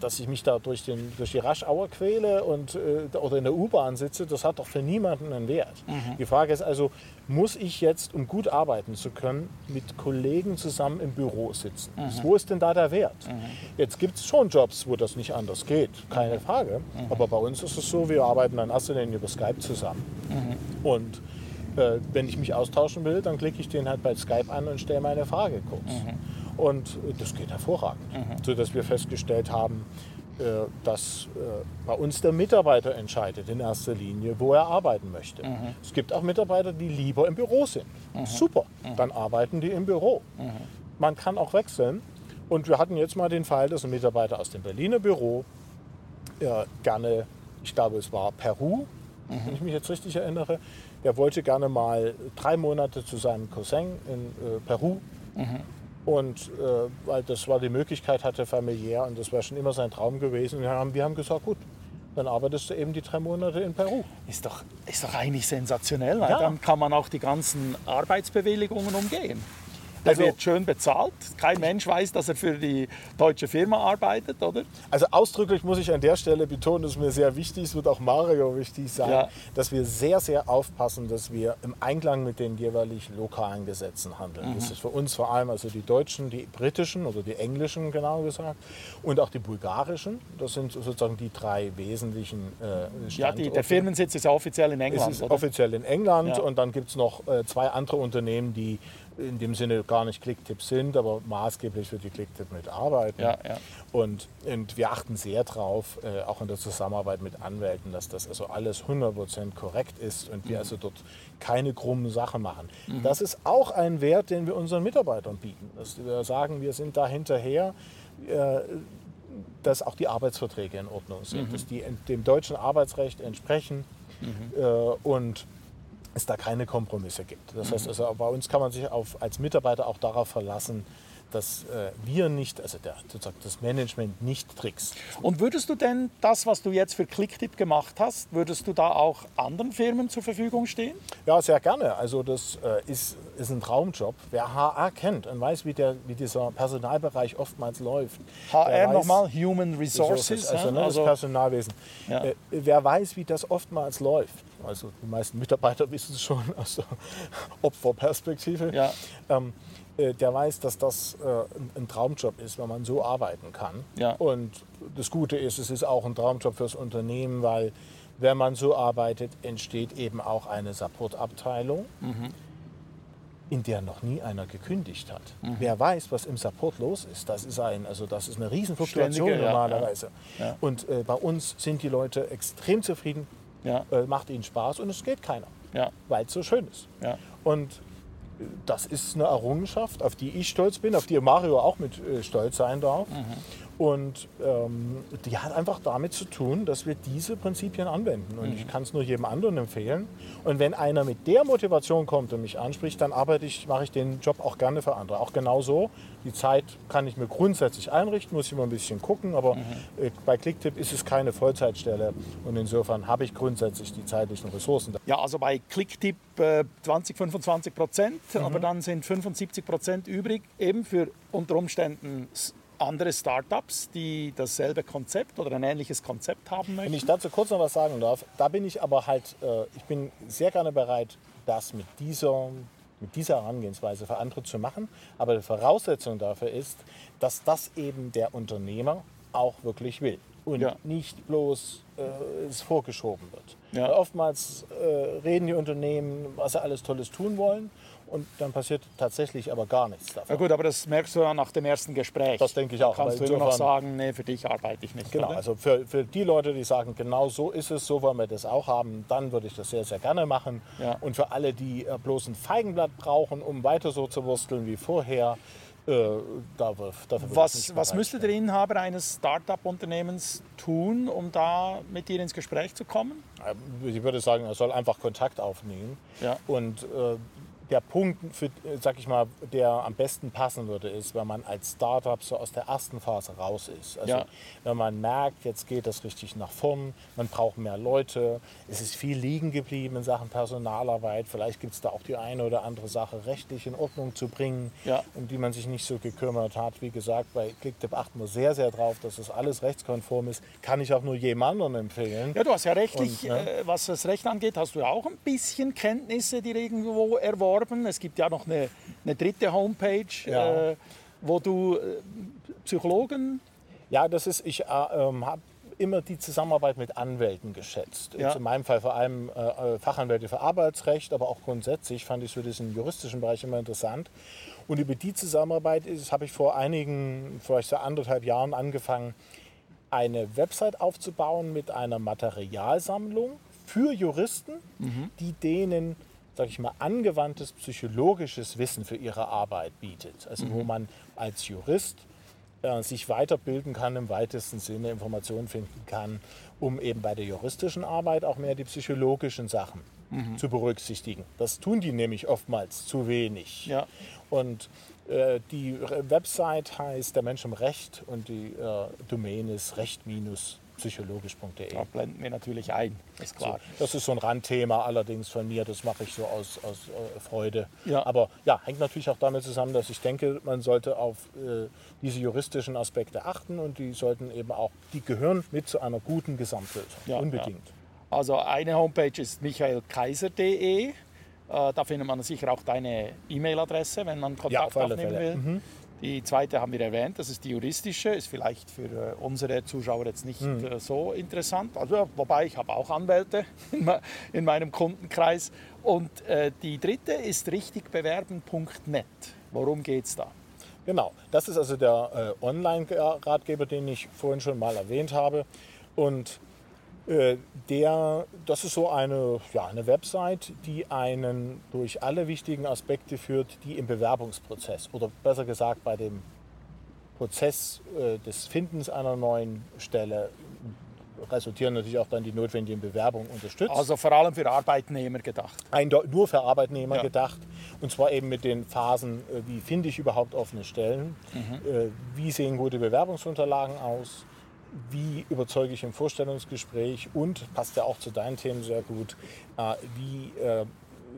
dass ich mich da durch, den, durch die Raschauer quäle und, äh, oder in der U-Bahn sitze, das hat doch für niemanden einen Wert. Die Frage ist also, muss ich jetzt, um gut arbeiten zu können, mit Kollegen zusammen im Büro sitzen? Wo ist denn da der Wert? Jetzt gibt es schon Jobs, wo das nicht anders geht, keine Frage. Aber bei uns ist es so, wir arbeiten dann erst Linie über Skype zusammen. Und äh, wenn ich mich austauschen will, dann klicke ich den halt bei Skype an und stelle meine Frage kurz. Und äh, das geht hervorragend. Sodass wir festgestellt haben, äh, dass äh, bei uns der Mitarbeiter entscheidet in erster Linie, wo er arbeiten möchte. Es gibt auch Mitarbeiter, die lieber im Büro sind. Super, dann arbeiten die im Büro. Man kann auch wechseln. Und wir hatten jetzt mal den Fall, dass ein Mitarbeiter aus dem Berliner Büro äh, gerne, ich glaube es war Peru, wenn ich mich jetzt richtig erinnere, der wollte gerne mal drei Monate zu seinem Cousin in äh, Peru. Und äh, weil das war die Möglichkeit, hatte familiär und das war schon immer sein Traum gewesen. Und wir haben, wir haben gesagt, gut, dann arbeitest du eben die drei Monate in Peru. Ist doch, ist doch eigentlich sensationell. weil Ja. Dann kann man auch die ganzen Arbeitsbewilligungen umgehen. Der Also- wird schön bezahlt. Kein Mensch weiß, dass er für die deutsche Firma arbeitet, oder? Also ausdrücklich muss ich an der Stelle betonen, das ist mir sehr wichtig, es wird auch Mario wichtig sein, Ja. dass wir sehr, sehr aufpassen, dass wir im Einklang mit den jeweilig lokalen Gesetzen handeln. Das ist für uns vor allem also die deutschen, die britischen oder die englischen genau gesagt und auch die bulgarischen. Das sind sozusagen die drei wesentlichen äh, Ja, die, der Firmensitz ist ja offiziell in Es England, ist oder? offiziell in England Ja. und dann gibt es noch äh, zwei andere Unternehmen, die in dem Sinne gar nicht Clicktip sind, aber maßgeblich für die Clicktip mitarbeiten. Ja, ja. Und, und wir achten sehr drauf, äh, auch in der Zusammenarbeit mit Anwälten, dass das also alles 100% korrekt ist und Mhm. wir also dort keine krummen Sachen machen. Das ist auch ein Wert, den wir unseren Mitarbeitern bieten. Dass wir sagen, wir sind da hinterher, äh, dass auch die Arbeitsverträge in Ordnung sind, dass die dem deutschen Arbeitsrecht entsprechen äh, und es da keine Kompromisse gibt. Das heißt also, bei uns kann man sich auf, als Mitarbeiter auch darauf verlassen, dass äh, wir nicht, also der, sozusagen das Management nicht trickst. Und würdest du denn das, was du jetzt für Clicktip gemacht hast, würdest du da auch anderen Firmen zur Verfügung stehen? Ja, sehr gerne. Also das äh, ist, ist ein Traumjob. Wer HR kennt und weiß, wie, der, wie dieser Personalbereich oftmals läuft. HR nochmal, Human Resources. also, ja? ne, das Personalwesen. Ja. Äh, wer weiß, wie das oftmals läuft. Also die meisten Mitarbeiter wissen es schon aus der Opferperspektive. Ja. Ähm, äh, der weiß, dass das äh, ein, Traumjob ist, wenn man so arbeiten kann. Ja. Und das Gute ist, es ist auch ein Traumjob fürs Unternehmen, weil wenn man so arbeitet, entsteht eben auch eine Supportabteilung, Mhm. in der noch nie einer gekündigt hat. Mhm. Wer weiß, was im Support los ist, das ist, ein, also das ist eine Riesenfluktuation Ständige, ja, normalerweise. Ja. Und äh, bei uns sind die Leute extrem zufrieden, Ja, äh, macht ihnen Spaß und es geht keiner, ja, weil es so schön ist. ja. Und äh, das ist eine Errungenschaft, auf die ich stolz bin, auf die Mario auch mit äh, stolz sein darf. Und ähm, die hat einfach damit zu tun, dass wir diese Prinzipien anwenden. Und ich kann es nur jedem anderen empfehlen. Und wenn einer mit der Motivation kommt und mich anspricht, dann arbeite ich, mache ich den Job auch gerne für andere. Auch genauso. Die Zeit kann ich mir grundsätzlich einrichten, muss ich immer ein bisschen gucken. Aber äh, bei Clicktip ist es keine Vollzeitstelle. Und insofern habe ich grundsätzlich die zeitlichen Ressourcen. Ja, also bei Clicktip äh, 20, 25 Prozent, Mhm. aber dann sind 75 Prozent übrig, eben für unter Umständen andere Startups, die dasselbe Konzept oder ein ähnliches Konzept haben Wenn möchten. ich dazu kurz noch was sagen darf, da bin ich aber halt, äh, ich bin sehr gerne bereit, das mit dieser, mit dieser Herangehensweise für andere zu machen. Aber die Voraussetzung dafür ist, dass das eben der Unternehmer auch wirklich will und Ja. nicht bloß äh, es vorgeschoben wird. Ja. Oftmals äh, reden die Unternehmen, was sie alles Tolles tun wollen und dann passiert tatsächlich aber gar nichts davon. gut, aber das merkst du ja nach dem ersten Gespräch. Das denke ich auch, Kannst du immer noch sagen, nee, für dich arbeite ich nicht. Genau, oder? also für, für die Leute, die sagen, genau so ist es, so wollen wir das auch haben, dann würde ich das sehr, sehr gerne machen. Ja. Und für alle, die äh, bloß ein Feigenblatt brauchen, um weiter so zu wursteln wie vorher, äh, dafür, dafür Was, was müsste der Inhaber eines Start-up-Unternehmens tun, um da mit dir ins Gespräch zu kommen? stehen. Ich würde sagen, er soll einfach Kontakt aufnehmen. Ja. Und äh, der Punkt, für, äh, sag ich mal, der am besten passen würde, ist, wenn man als Startup so aus der ersten Phase raus ist. Also Ja. wenn man merkt, jetzt geht das richtig nach vorn, man braucht mehr Leute, es ist viel liegen geblieben in Sachen Personalarbeit, vielleicht gibt es da auch die eine oder andere Sache rechtlich in Ordnung zu bringen, Ja. um die man sich nicht so gekümmert hat. Wie gesagt, bei Clicktip achten wir sehr, sehr drauf, dass das alles rechtskonform ist. Kann ich auch nur jedem anderen empfehlen. Ja, du hast ja rechtlich, Und, ne? äh, was das Recht angeht, hast du ja auch ein bisschen Kenntnisse dir irgendwo erworben. Es gibt ja noch eine, eine dritte Homepage, Ja. äh, wo du äh, Psychologen, Ja, das ist, ich äh, ähm, habe immer die Zusammenarbeit mit Anwälten geschätzt. Ja. In meinem Fall vor allem äh, äh, Fachanwälte für Arbeitsrecht, aber auch grundsätzlich fand ich so diesen juristischen Bereich immer interessant. Und über die Zusammenarbeit habe ich vor einigen, vielleicht so anderthalb Jahren angefangen, eine Website aufzubauen mit einer Materialsammlung für Juristen, die denen, sage ich mal, angewandtes psychologisches Wissen für ihre Arbeit bietet. Also wo man als Jurist äh, sich weiterbilden kann, im weitesten Sinne Informationen finden kann, um eben bei der juristischen Arbeit auch mehr die psychologischen Sachen zu berücksichtigen. Das tun die nämlich oftmals zu wenig. Ja. Und äh, die Website heißt Der Mensch im Recht und die äh, Domain ist recht-psychologisch.de. da blenden wir natürlich ein, ist klar. Das ist so ein Randthema allerdings von mir, das mache ich so aus, aus äh, Freude. Ja. Aber ja, hängt natürlich auch damit zusammen, dass ich denke, man sollte auf äh, diese juristischen Aspekte achten und die sollten eben auch, die gehören mit zu einer guten Gesamtlösung. Ja, Unbedingt. Also eine Homepage ist michaelkaiser.de. Äh, da findet man sicher auch deine E-Mail-Adresse, wenn man Ja, Kontakt alle aufnehmen Fälle. Mhm. Die zweite haben wir erwähnt, das ist die juristische, ist vielleicht für äh, unsere Zuschauer jetzt nicht Mhm. so interessant. Also, wobei ich habe auch Anwälte in, me- in meinem Kundenkreis. Und äh, die dritte ist richtigbewerben.net. Worum geht es da? Genau, das ist also der äh, Online-Ratgeber, den ich vorhin schon mal erwähnt habe. Und der, das ist so eine, ja, eine Website, die einen durch alle wichtigen Aspekte führt, die im Bewerbungsprozess oder besser gesagt bei dem Prozess äh, des Findens einer neuen Stelle resultieren natürlich auch dann die notwendigen Bewerbungen unterstützt. Also vor allem für Arbeitnehmer gedacht. Eindeu- nur für Arbeitnehmer Ja. gedacht. Und zwar eben mit den Phasen, äh, wie finde ich überhaupt offene Stellen, äh, wie sehen gute Bewerbungsunterlagen aus, wie überzeuge ich im Vorstellungsgespräch und, passt ja auch zu deinen Themen sehr gut, äh, wie äh,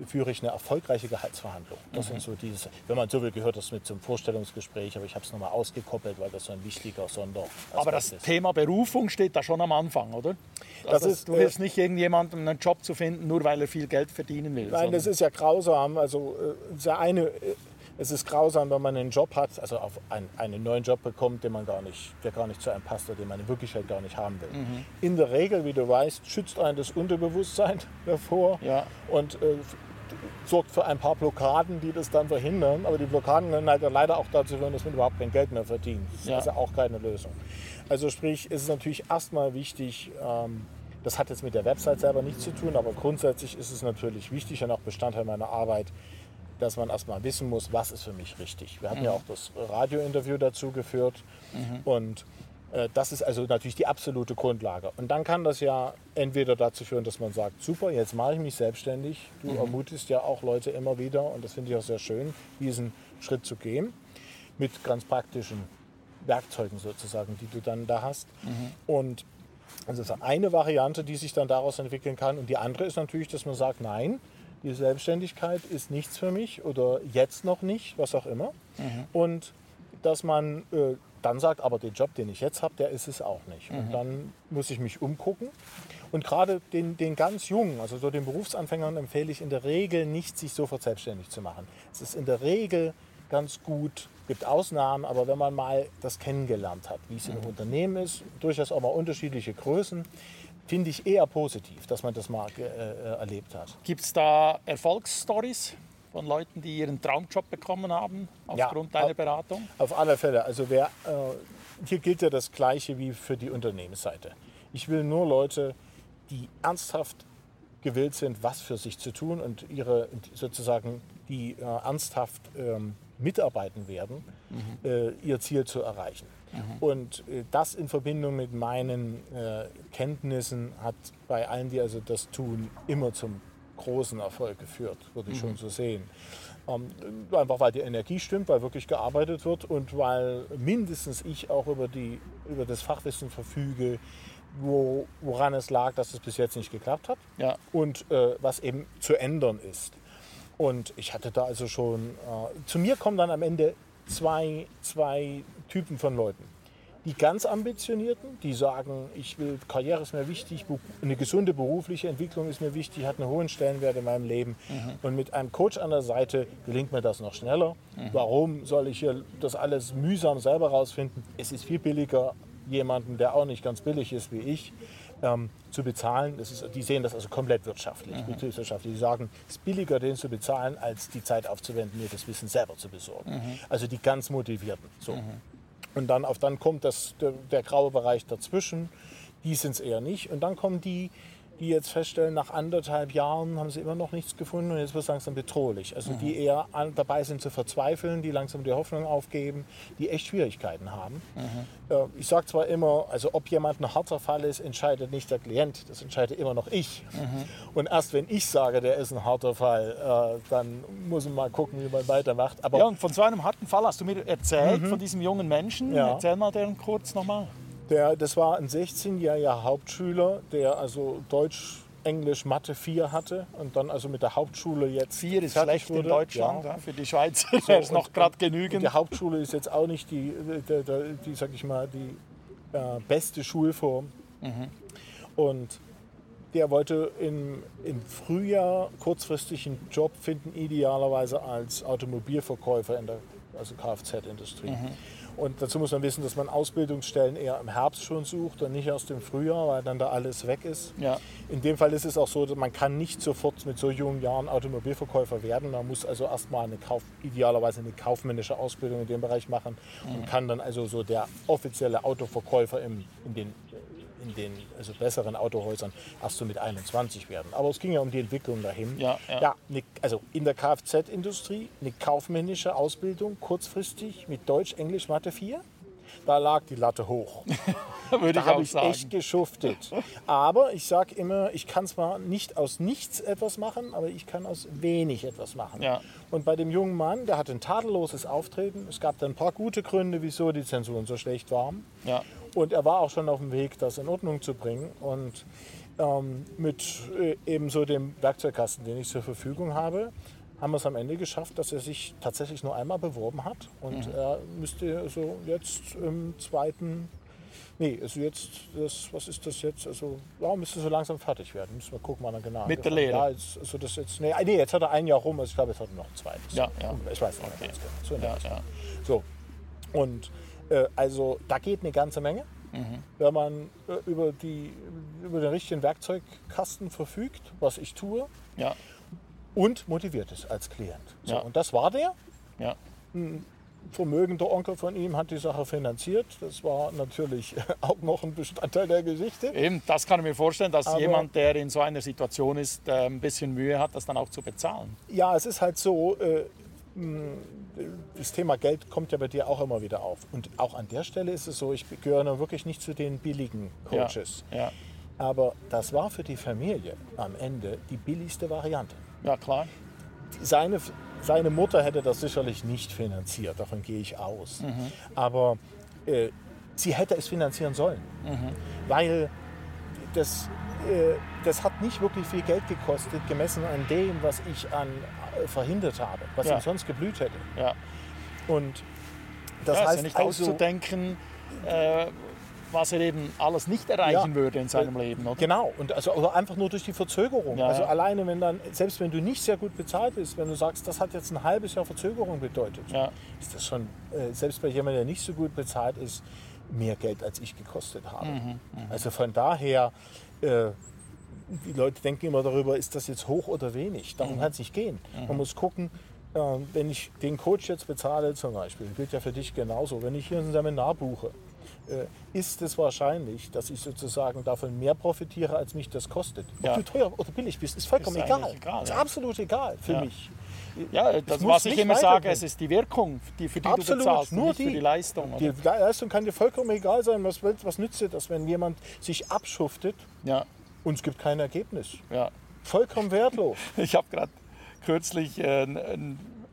führe ich eine erfolgreiche Gehaltsverhandlung. Das sind so diese, wenn man so will, gehört das mit zum Vorstellungsgespräch, aber ich habe es nochmal ausgekoppelt, weil das so ein wichtiger Sonder Aber das Thema Berufung steht da schon am Anfang, oder? Das Also ist, du äh, hilfst nicht irgendjemandem einen Job zu finden, nur weil er viel Geld verdienen will. Nein, das ist ja grausam. Also äh, der eine, äh, es ist grausam, wenn man einen Job hat, also auf einen, einen neuen Job bekommt, den man gar nicht, der gar nicht zu einem passt oder den man in Wirklichkeit gar nicht haben will. Mhm. In der Regel, wie du weißt, schützt einen das Unterbewusstsein davor Ja. und äh, sorgt für ein paar Blockaden, die das dann verhindern. Aber die Blockaden können halt leider auch dazu führen, dass man überhaupt kein Geld mehr verdient. Das Ja. ist ja auch keine Lösung. Also sprich, es ist natürlich erstmal wichtig, ähm, das hat jetzt mit der Website selber nichts zu tun, aber grundsätzlich ist es natürlich wichtig und auch Bestandteil meiner Arbeit, dass man erstmal wissen muss, was ist für mich richtig. Wir hatten ja auch das Radiointerview dazu geführt und äh, das ist also natürlich die absolute Grundlage. Und dann kann das ja entweder dazu führen, dass man sagt, super, jetzt mache ich mich selbstständig. Du ermutigst ja auch Leute immer wieder und das finde ich auch sehr schön, diesen Schritt zu gehen mit ganz praktischen Werkzeugen sozusagen, die du dann da hast. Und also das ist eine Variante, die sich dann daraus entwickeln kann. Und die andere ist natürlich, dass man sagt, nein, die Selbstständigkeit ist nichts für mich oder jetzt noch nicht, was auch immer. Und dass man äh, dann sagt, aber den Job, den ich jetzt habe, der ist es auch nicht. Und dann muss ich mich umgucken. Und gerade den, den ganz Jungen, also so den Berufsanfängern, empfehle ich in der Regel nicht, sich sofort selbstständig zu machen. Es ist in der Regel ganz gut, gibt Ausnahmen, aber wenn man mal das kennengelernt hat, wie es im Unternehmen ist, durchaus auch mal unterschiedliche Größen, finde ich eher positiv, dass man das mal äh, äh, erlebt hat. Gibt es da Erfolgsstories von Leuten, die ihren Traumjob bekommen haben aufgrund Ja. deiner Beratung? Auf alle Fälle. Also wer, äh, hier gilt ja das Gleiche wie für die Unternehmensseite. Ich will nur Leute, die ernsthaft gewillt sind, was für sich zu tun und ihre sozusagen die äh, ernsthaft ähm, mitarbeiten werden, äh, ihr Ziel zu erreichen. Und äh, das in Verbindung mit meinen äh, Kenntnissen hat bei allen, die also das tun, immer zum großen Erfolg geführt, würde ich schon so sehen. Ähm, einfach weil die Energie stimmt, weil wirklich gearbeitet wird und weil mindestens ich auch über, die, über das Fachwissen verfüge, wo, woran es lag, dass es bis jetzt nicht geklappt hat Ja. und äh, was eben zu ändern ist. Und ich hatte da also schon, äh, zu mir kommen dann am Ende zwei, zwei Typen von Leuten. Die ganz ambitionierten, die sagen, ich will, Karriere ist mir wichtig, eine gesunde berufliche Entwicklung ist mir wichtig, hat einen hohen Stellenwert in meinem Leben. Und mit einem Coach an der Seite gelingt mir das noch schneller. Warum soll ich hier das alles mühsam selber rausfinden? Es ist viel billiger, jemanden, der auch nicht ganz billig ist wie ich, ähm, zu bezahlen. Ist, die sehen das also komplett wirtschaftlich, betriebswirtschaftlich. Die sagen, es ist billiger, den zu bezahlen, als die Zeit aufzuwenden, mir das Wissen selber zu besorgen. Also die ganz Motivierten. So. Und dann, auf, dann kommt das, der, der graue Bereich dazwischen. Die sind es eher nicht. Und dann kommen die, die jetzt feststellen, nach anderthalb Jahren haben sie immer noch nichts gefunden und jetzt wird es langsam bedrohlich. Also die eher dabei sind zu verzweifeln, die langsam die Hoffnung aufgeben, die echt Schwierigkeiten haben. Äh, ich sage zwar immer, also ob jemand ein harter Fall ist, entscheidet nicht der Klient, das entscheidet immer noch ich. Und erst wenn ich sage, der ist ein harter Fall, äh, dann muss man mal gucken, wie man weitermacht. Aber Ja, und von so einem harten Fall hast du mir erzählt, von diesem jungen Menschen. Ja. Erzähl mal den kurz nochmal. Der, das war ein 16-jähriger Hauptschüler, der also Deutsch, Englisch, Mathe 4 hatte und dann also mit der Hauptschule jetzt Vier ist fertig schlecht in wurde. Deutschland, Ja. ja. für die wäre es und- noch gerade genügend. Die Hauptschule ist jetzt auch nicht die, die, die, die sag ich mal, die äh, beste Schulform. Und der wollte im, im Frühjahr kurzfristig einen Job finden, idealerweise als Automobilverkäufer in der also Kfz-Industrie. Und dazu muss man wissen, dass man Ausbildungsstellen eher im Herbst schon sucht und nicht erst im Frühjahr, weil dann da alles weg ist. Ja. In dem Fall ist es auch so, dass man kann nicht sofort mit so jungen Jahren Automobilverkäufer werden. Man muss also erstmal eine Kauf, idealerweise eine kaufmännische Ausbildung in dem Bereich machen und kann dann also so der offizielle Autoverkäufer im, in den in den also besseren Autohäusern erst so mit 21 werden. Aber es ging ja um die Entwicklung dahin. Ja, ja. ja eine, also in der Kfz-Industrie eine kaufmännische Ausbildung kurzfristig mit Deutsch, Englisch, Mathe 4. Da lag die Latte hoch. Würde Da habe ich sagen. echt geschuftet. Aber ich sage immer, ich kann zwar nicht aus nichts etwas machen, aber ich kann aus wenig etwas machen. Ja. Und bei dem jungen Mann, der hatte ein tadelloses Auftreten. Es gab dann ein paar gute Gründe, wieso die Zensuren so schlecht waren. Ja. Und er war auch schon auf dem Weg, das in Ordnung zu bringen. Und ähm, mit äh, eben so dem Werkzeugkasten, den ich zur Verfügung habe, haben wir es am Ende geschafft, dass er sich tatsächlich nur einmal beworben hat. Und er müsste also jetzt im zweiten, nee, also jetzt, das, was ist das jetzt? Also, ja, müsste so langsam fertig werden. Müssen wir gucken, wann er genau Mit der Lehre? Ja, jetzt, also das jetzt, nee, nee, jetzt hat er ein Jahr rum, also ich glaube, jetzt hat er noch ein zweites. Ja, ja. Ich weiß nicht Okay. genau. So Ja, ja. So. Und also da geht eine ganze Menge, Mhm. wenn man äh, über, die, über den richtigen Werkzeugkasten verfügt, was ich tue, Ja. und motiviert ist als Klient. So, Ja. Und das war der. Ja. Vermögender Onkel von ihm hat die Sache finanziert. Das war natürlich auch noch ein Bestandteil der Geschichte. Eben, das kann ich mir vorstellen, dass Aber- jemand, der in so einer Situation ist, äh, ein bisschen Mühe hat, das dann auch zu bezahlen. Ja, es ist halt so, äh, das Thema Geld kommt ja bei dir auch immer wieder auf. Und auch an der Stelle ist es so, ich gehöre wirklich nicht zu den billigen Coaches. Ja. Ja. Aber das war für die Familie am Ende die billigste Variante. ja, klar. Seine, seine Mutter hätte das sicherlich nicht finanziert, davon gehe ich aus. Aber äh, sie hätte es finanzieren sollen, weil das, äh, das hat nicht wirklich viel Geld gekostet, gemessen an dem, was ich an verhindert habe, was Ja. ihm sonst geblüht hätte. Ja. Und das ja, heißt ja nicht also, auszudenken, äh, was er eben alles nicht erreichen Ja. würde in seinem Leben. Oder? Genau, und also oder einfach nur durch die Verzögerung. Ja, also ja. alleine, wenn dann, selbst wenn du nicht sehr gut bezahlt bist, wenn du sagst, das hat jetzt ein halbes Jahr Verzögerung bedeutet, ist das schon, äh, selbst bei jemandem, der nicht so gut bezahlt ist, mehr Geld, als ich gekostet habe. Mhm, also von daher, äh, die Leute denken immer darüber, ist das jetzt hoch oder wenig. Mhm. Darum kann es nicht gehen. Man muss gucken, äh, wenn ich den Coach jetzt bezahle zum Beispiel, gilt ja für dich genauso, wenn ich hier ein Seminar buche, äh, ist es wahrscheinlich, dass ich sozusagen davon mehr profitiere, als mich das kostet. Ob Ja. du teuer oder billig bist, ist vollkommen Ist egal. egal, ist absolut egal für Ja. mich. Ja, das, muss was ich immer sage, weiterbringen. es ist die Wirkung, die, für die Absolut, du bezahlst, nur nicht die. für die Leistung. Die Oder? Leistung kann dir vollkommen egal sein. Was, was nützt dir das, wenn jemand sich abschuftet Ja, und es gibt kein Ergebnis? ja. vollkommen wertlos. Ich habe gerade kürzlich äh,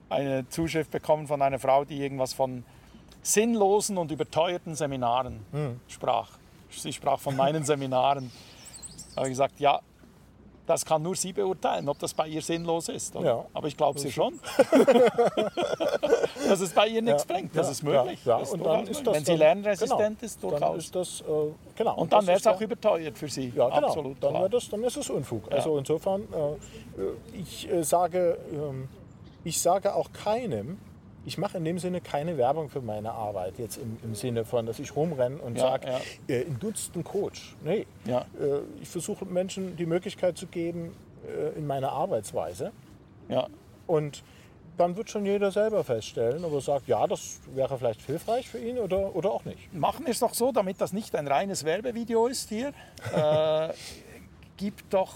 eine Zuschrift bekommen von einer Frau, die irgendwas von sinnlosen und überteuerten Seminaren Hm. sprach. Sie sprach von meinen Seminaren. Da habe ich gesagt, ja, das kann nur sie beurteilen, ob das bei ihr sinnlos ist. Ja. Aber ich glaube sie schon. dass es bei ihr nichts bringt. Das Ja, ist möglich. Ja, ja. Das ist und dann ist das Wenn sie dann- lernresistent genau, ist, Dann durchaus. ist das, äh, genau. und dann wäre es auch überteuert für sie. Ja, genau. Absolut. dann, das, dann ist es Unfug. Also insofern, äh, äh, ich äh, sage, ähm, ich sage auch keinem, ich mache in dem Sinne keine Werbung für meine Arbeit, jetzt im, im Sinne von, dass ich rumrenne und Ja, sage, ja. äh, ein Dutzend Coach. Nee, Ja. äh, ich versuche Menschen die Möglichkeit zu geben äh, in meiner Arbeitsweise. ja. Und dann wird schon jeder selber feststellen, ob er sagt, ja, das wäre vielleicht hilfreich für ihn oder, oder auch nicht. Machen wir es doch so, damit das nicht ein reines Werbevideo ist hier. Äh, gib doch,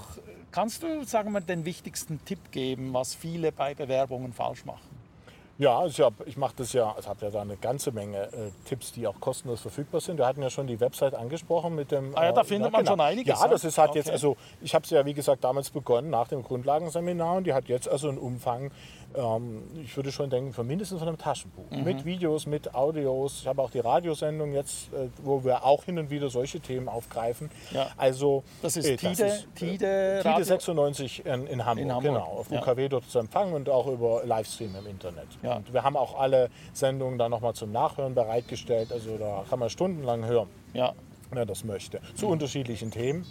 kannst du, sagen wir, den wichtigsten Tipp geben, was viele bei Bewerbungen falsch machen? Ja, ich, hab, ich mache das ja, also habe ja da eine ganze Menge äh, Tipps, die auch kostenlos verfügbar sind. Wir hatten ja schon die Website angesprochen mit dem. Ah ja, da äh, findet man schon einiges, Ja, das ist halt jetzt, Okay. also ich habe es ja wie gesagt damals begonnen nach dem Grundlagenseminar und die hat jetzt also einen Umfang, ähm, ich würde schon denken, von mindestens von einem Taschenbuch. Mhm. Mit Videos, mit Audios. Ich habe auch die Radiosendung jetzt, äh, wo wir auch hin und wieder solche Themen aufgreifen. Ja. Also Das ist äh, Tide, äh, Tide, Tide Radio- 96 in, in, Hamburg, In Hamburg, genau. Auf ja. UKW dort zu empfangen und auch über Livestream im Internet. Ja. Und wir haben auch alle Sendungen dann nochmal zum Nachhören bereitgestellt. Also da kann man stundenlang hören, Ja, wer das möchte. Zu Mhm. unterschiedlichen Themen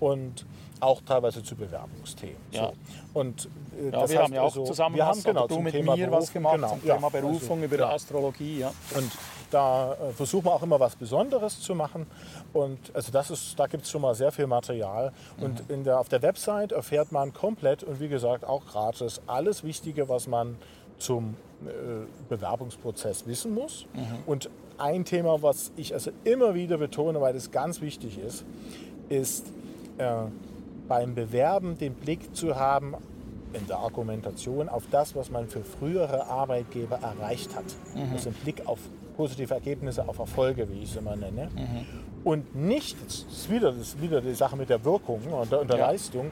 und auch teilweise zu Bewerbungsthemen. Ja. So. Und, äh, ja wir haben ja auch also, zusammen wir haben was, genau, du zum mit Thema mir was Beruf, gemacht genau, zum ja, Thema Berufung also, über ja. Astrologie. Ja. Und da äh, versuchen wir auch immer was Besonderes zu machen. Und also das ist, da gibt es schon mal sehr viel Material. Und in der, auf der Website erfährt man komplett und wie gesagt auch gratis alles Wichtige, was man zum äh, Bewerbungsprozess wissen muss. Und ein Thema, was ich also immer wieder betone, weil das ganz wichtig ist, ist äh, beim Bewerben den Blick zu haben in der Argumentation auf das, was man für frühere Arbeitgeber erreicht hat. Also ein Blick auf positive Ergebnisse, auf Erfolge, wie ich es immer nenne. Und nicht, das ist wieder, das ist wieder die Sache mit der Wirkung und der, und der Ja. Leistung,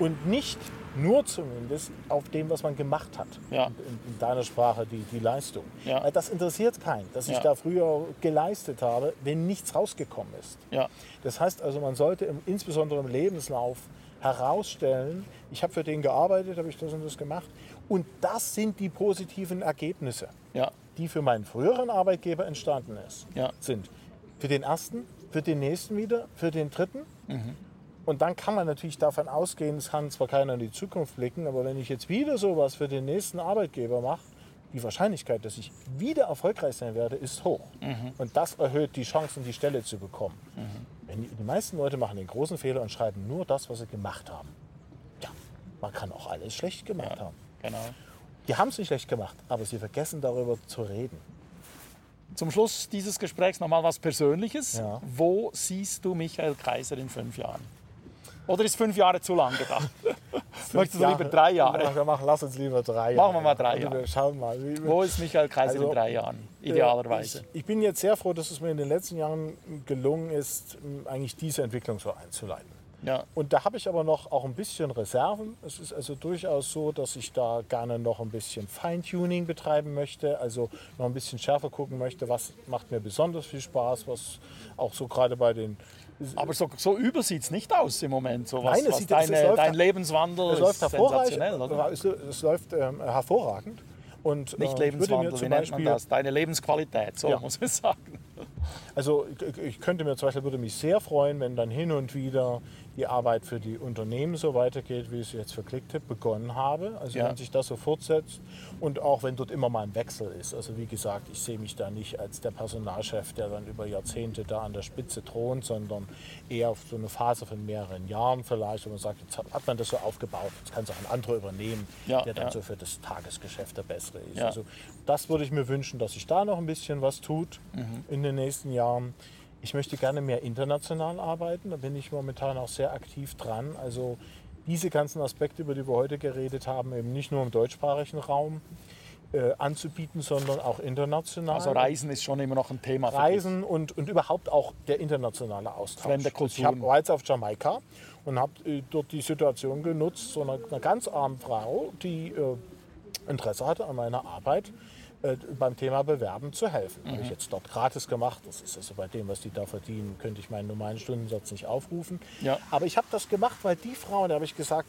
und nicht nur zumindest auf dem, was man gemacht hat. Ja. In, in deiner Sprache die, die Leistung. Ja. Weil das interessiert keinen, dass ich Ja. da früher geleistet habe, wenn nichts rausgekommen ist. Ja. Das heißt also, man sollte im, insbesondere im Lebenslauf herausstellen, ich habe für den gearbeitet, habe ich das und das gemacht. Und das sind die positiven Ergebnisse, Ja. die für meinen früheren Arbeitgeber entstanden ist, Ja. sind. Für den ersten, für den nächsten wieder, für den dritten. Und dann kann man natürlich davon ausgehen, es kann zwar keiner in die Zukunft blicken, aber wenn ich jetzt wieder sowas für den nächsten Arbeitgeber mache, die Wahrscheinlichkeit, dass ich wieder erfolgreich sein werde, ist hoch. Und das erhöht die Chancen, die Stelle zu bekommen. Wenn die, die meisten Leute machen den großen Fehler und schreiben nur das, was sie gemacht haben. Ja, man kann auch alles schlecht gemacht haben. Genau. Die haben es nicht schlecht gemacht, aber sie vergessen darüber zu reden. Zum Schluss dieses Gesprächs nochmal was Persönliches. Ja. Wo siehst du Michael Kaiser in fünf Jahren? Oder ist fünf Jahre zu lang gedacht? Möchtest du lieber drei Jahre? Ja, wir machen, lass uns lieber drei Jahre. Machen wir mal drei Jahre. Wir schauen mal. Wo ist Michael Kaiser Also, in drei Jahren? Idealerweise. Ich, ich bin jetzt sehr froh, dass es mir in den letzten Jahren gelungen ist, eigentlich diese Entwicklung so einzuleiten. Ja. Und da habe ich aber noch auch ein bisschen Reserven. Es ist also durchaus so, dass ich da gerne noch ein bisschen Feintuning betreiben möchte, also noch ein bisschen schärfer gucken möchte, was macht mir besonders viel Spaß, was auch so gerade bei den Aber so, so übel sieht es nicht aus im Moment. So was, Nein, es sieht- es deine, läuft- dein Lebenswandel es läuft sensationell, oder? es, es läuft ähm, hervorragend. Und, Nicht äh, Lebenswandel, wie nennt man das? Deine Lebensqualität, so Ja. muss man sagen. Also ich, ich könnte mir zum Beispiel, würde mich sehr freuen, wenn dann hin und wieder die Arbeit für die Unternehmen so weitergeht, wie ich es jetzt für Clicktip begonnen habe. Also Ja. wenn sich das so fortsetzt und auch wenn dort immer mal ein Wechsel ist. Also wie gesagt, ich sehe mich da nicht als der Personalchef, der dann über Jahrzehnte da an der Spitze thront, sondern eher auf so eine Phase von mehreren Jahren vielleicht, wo man sagt, jetzt hat- man das so aufgebaut, jetzt kann es auch ein anderer übernehmen, Ja, der dann ja. so für das Tagesgeschäft der Bessere ist. Also das würde ich mir wünschen, dass sich da noch ein bisschen was tut Mhm. in den nächsten Jahren. Ich möchte gerne mehr international arbeiten, da bin ich momentan auch sehr aktiv dran. Also diese ganzen Aspekte, über die wir heute geredet haben, eben nicht nur im deutschsprachigen Raum. äh, anzubieten, sondern auch international. Also Reisen ist schon immer noch ein Thema. Reisen und, und überhaupt auch der internationale Austausch. Fremde hab, war jetzt auf Jamaika und habe äh, dort die Situation genutzt, so einer, einer ganz armen Frau, die äh, Interesse hatte an meiner Arbeit, äh, beim Thema Bewerben zu helfen. Habe Mhm. ich jetzt dort gratis gemacht. Das ist also bei dem, was die da verdienen, könnte ich meinen normalen Stundensatz nicht aufrufen. Ja. Aber ich habe das gemacht, weil die Frau, da habe ich gesagt,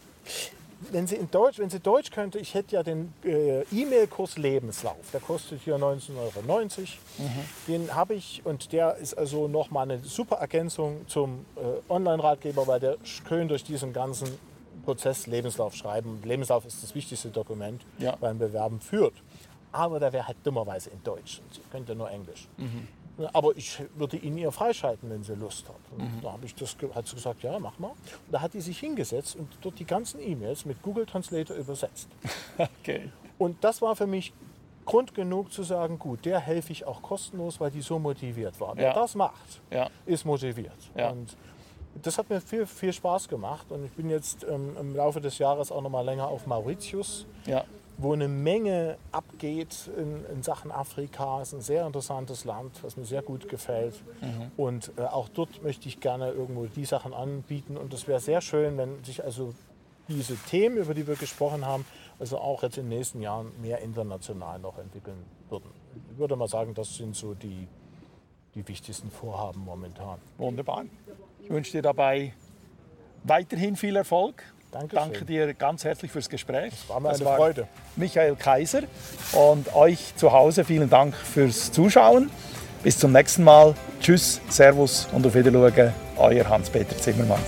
wenn sie in Deutsch, wenn sie Deutsch könnte, ich hätte ja den äh, E-Mail-Kurs Lebenslauf. Der kostet hier 19,90 Euro. Den habe ich und der ist also nochmal eine super Ergänzung zum äh, Online-Ratgeber, weil der schön durch diesen ganzen Prozess Lebenslauf schreiben. Lebenslauf ist das wichtigste Dokument Ja. beim Bewerben führt. Aber der wäre halt dummerweise in Deutsch und sie könnte nur Englisch. Aber ich würde ihn ihr freischalten, wenn sie Lust hat. Und da habe ich das, hat sie gesagt, ja, mach mal. Und da hat die sich hingesetzt und dort die ganzen E-Mails mit Google Translator übersetzt. Okay. Und das war für mich Grund genug zu sagen, gut, der helfe ich auch kostenlos, weil die so motiviert war. Wer Ja. das macht, Ja. ist motiviert. Ja. Und das hat mir viel, viel Spaß gemacht. Und ich bin jetzt ähm, im Laufe des Jahres auch noch mal länger auf Mauritius Ja. Wo eine Menge abgeht in, in Sachen Afrika. Es ist ein sehr interessantes Land, was mir sehr gut gefällt. Und äh, auch dort möchte ich gerne irgendwo die Sachen anbieten. Und es wäre sehr schön, wenn sich also diese Themen, über die wir gesprochen haben, also auch jetzt in den nächsten Jahren mehr international noch entwickeln würden. Ich würde mal sagen, das sind so die, die wichtigsten Vorhaben momentan. Wunderbar. Ich wünsche dir dabei weiterhin viel Erfolg. Dankeschön. Danke dir ganz herzlich fürs Gespräch. War mir Das eine Freude. Michael Kaiser und euch zu Hause vielen Dank fürs Zuschauen. Bis zum nächsten Mal. Tschüss, Servus und auf Wiedersehen, euer Hans-Peter Zimmermann.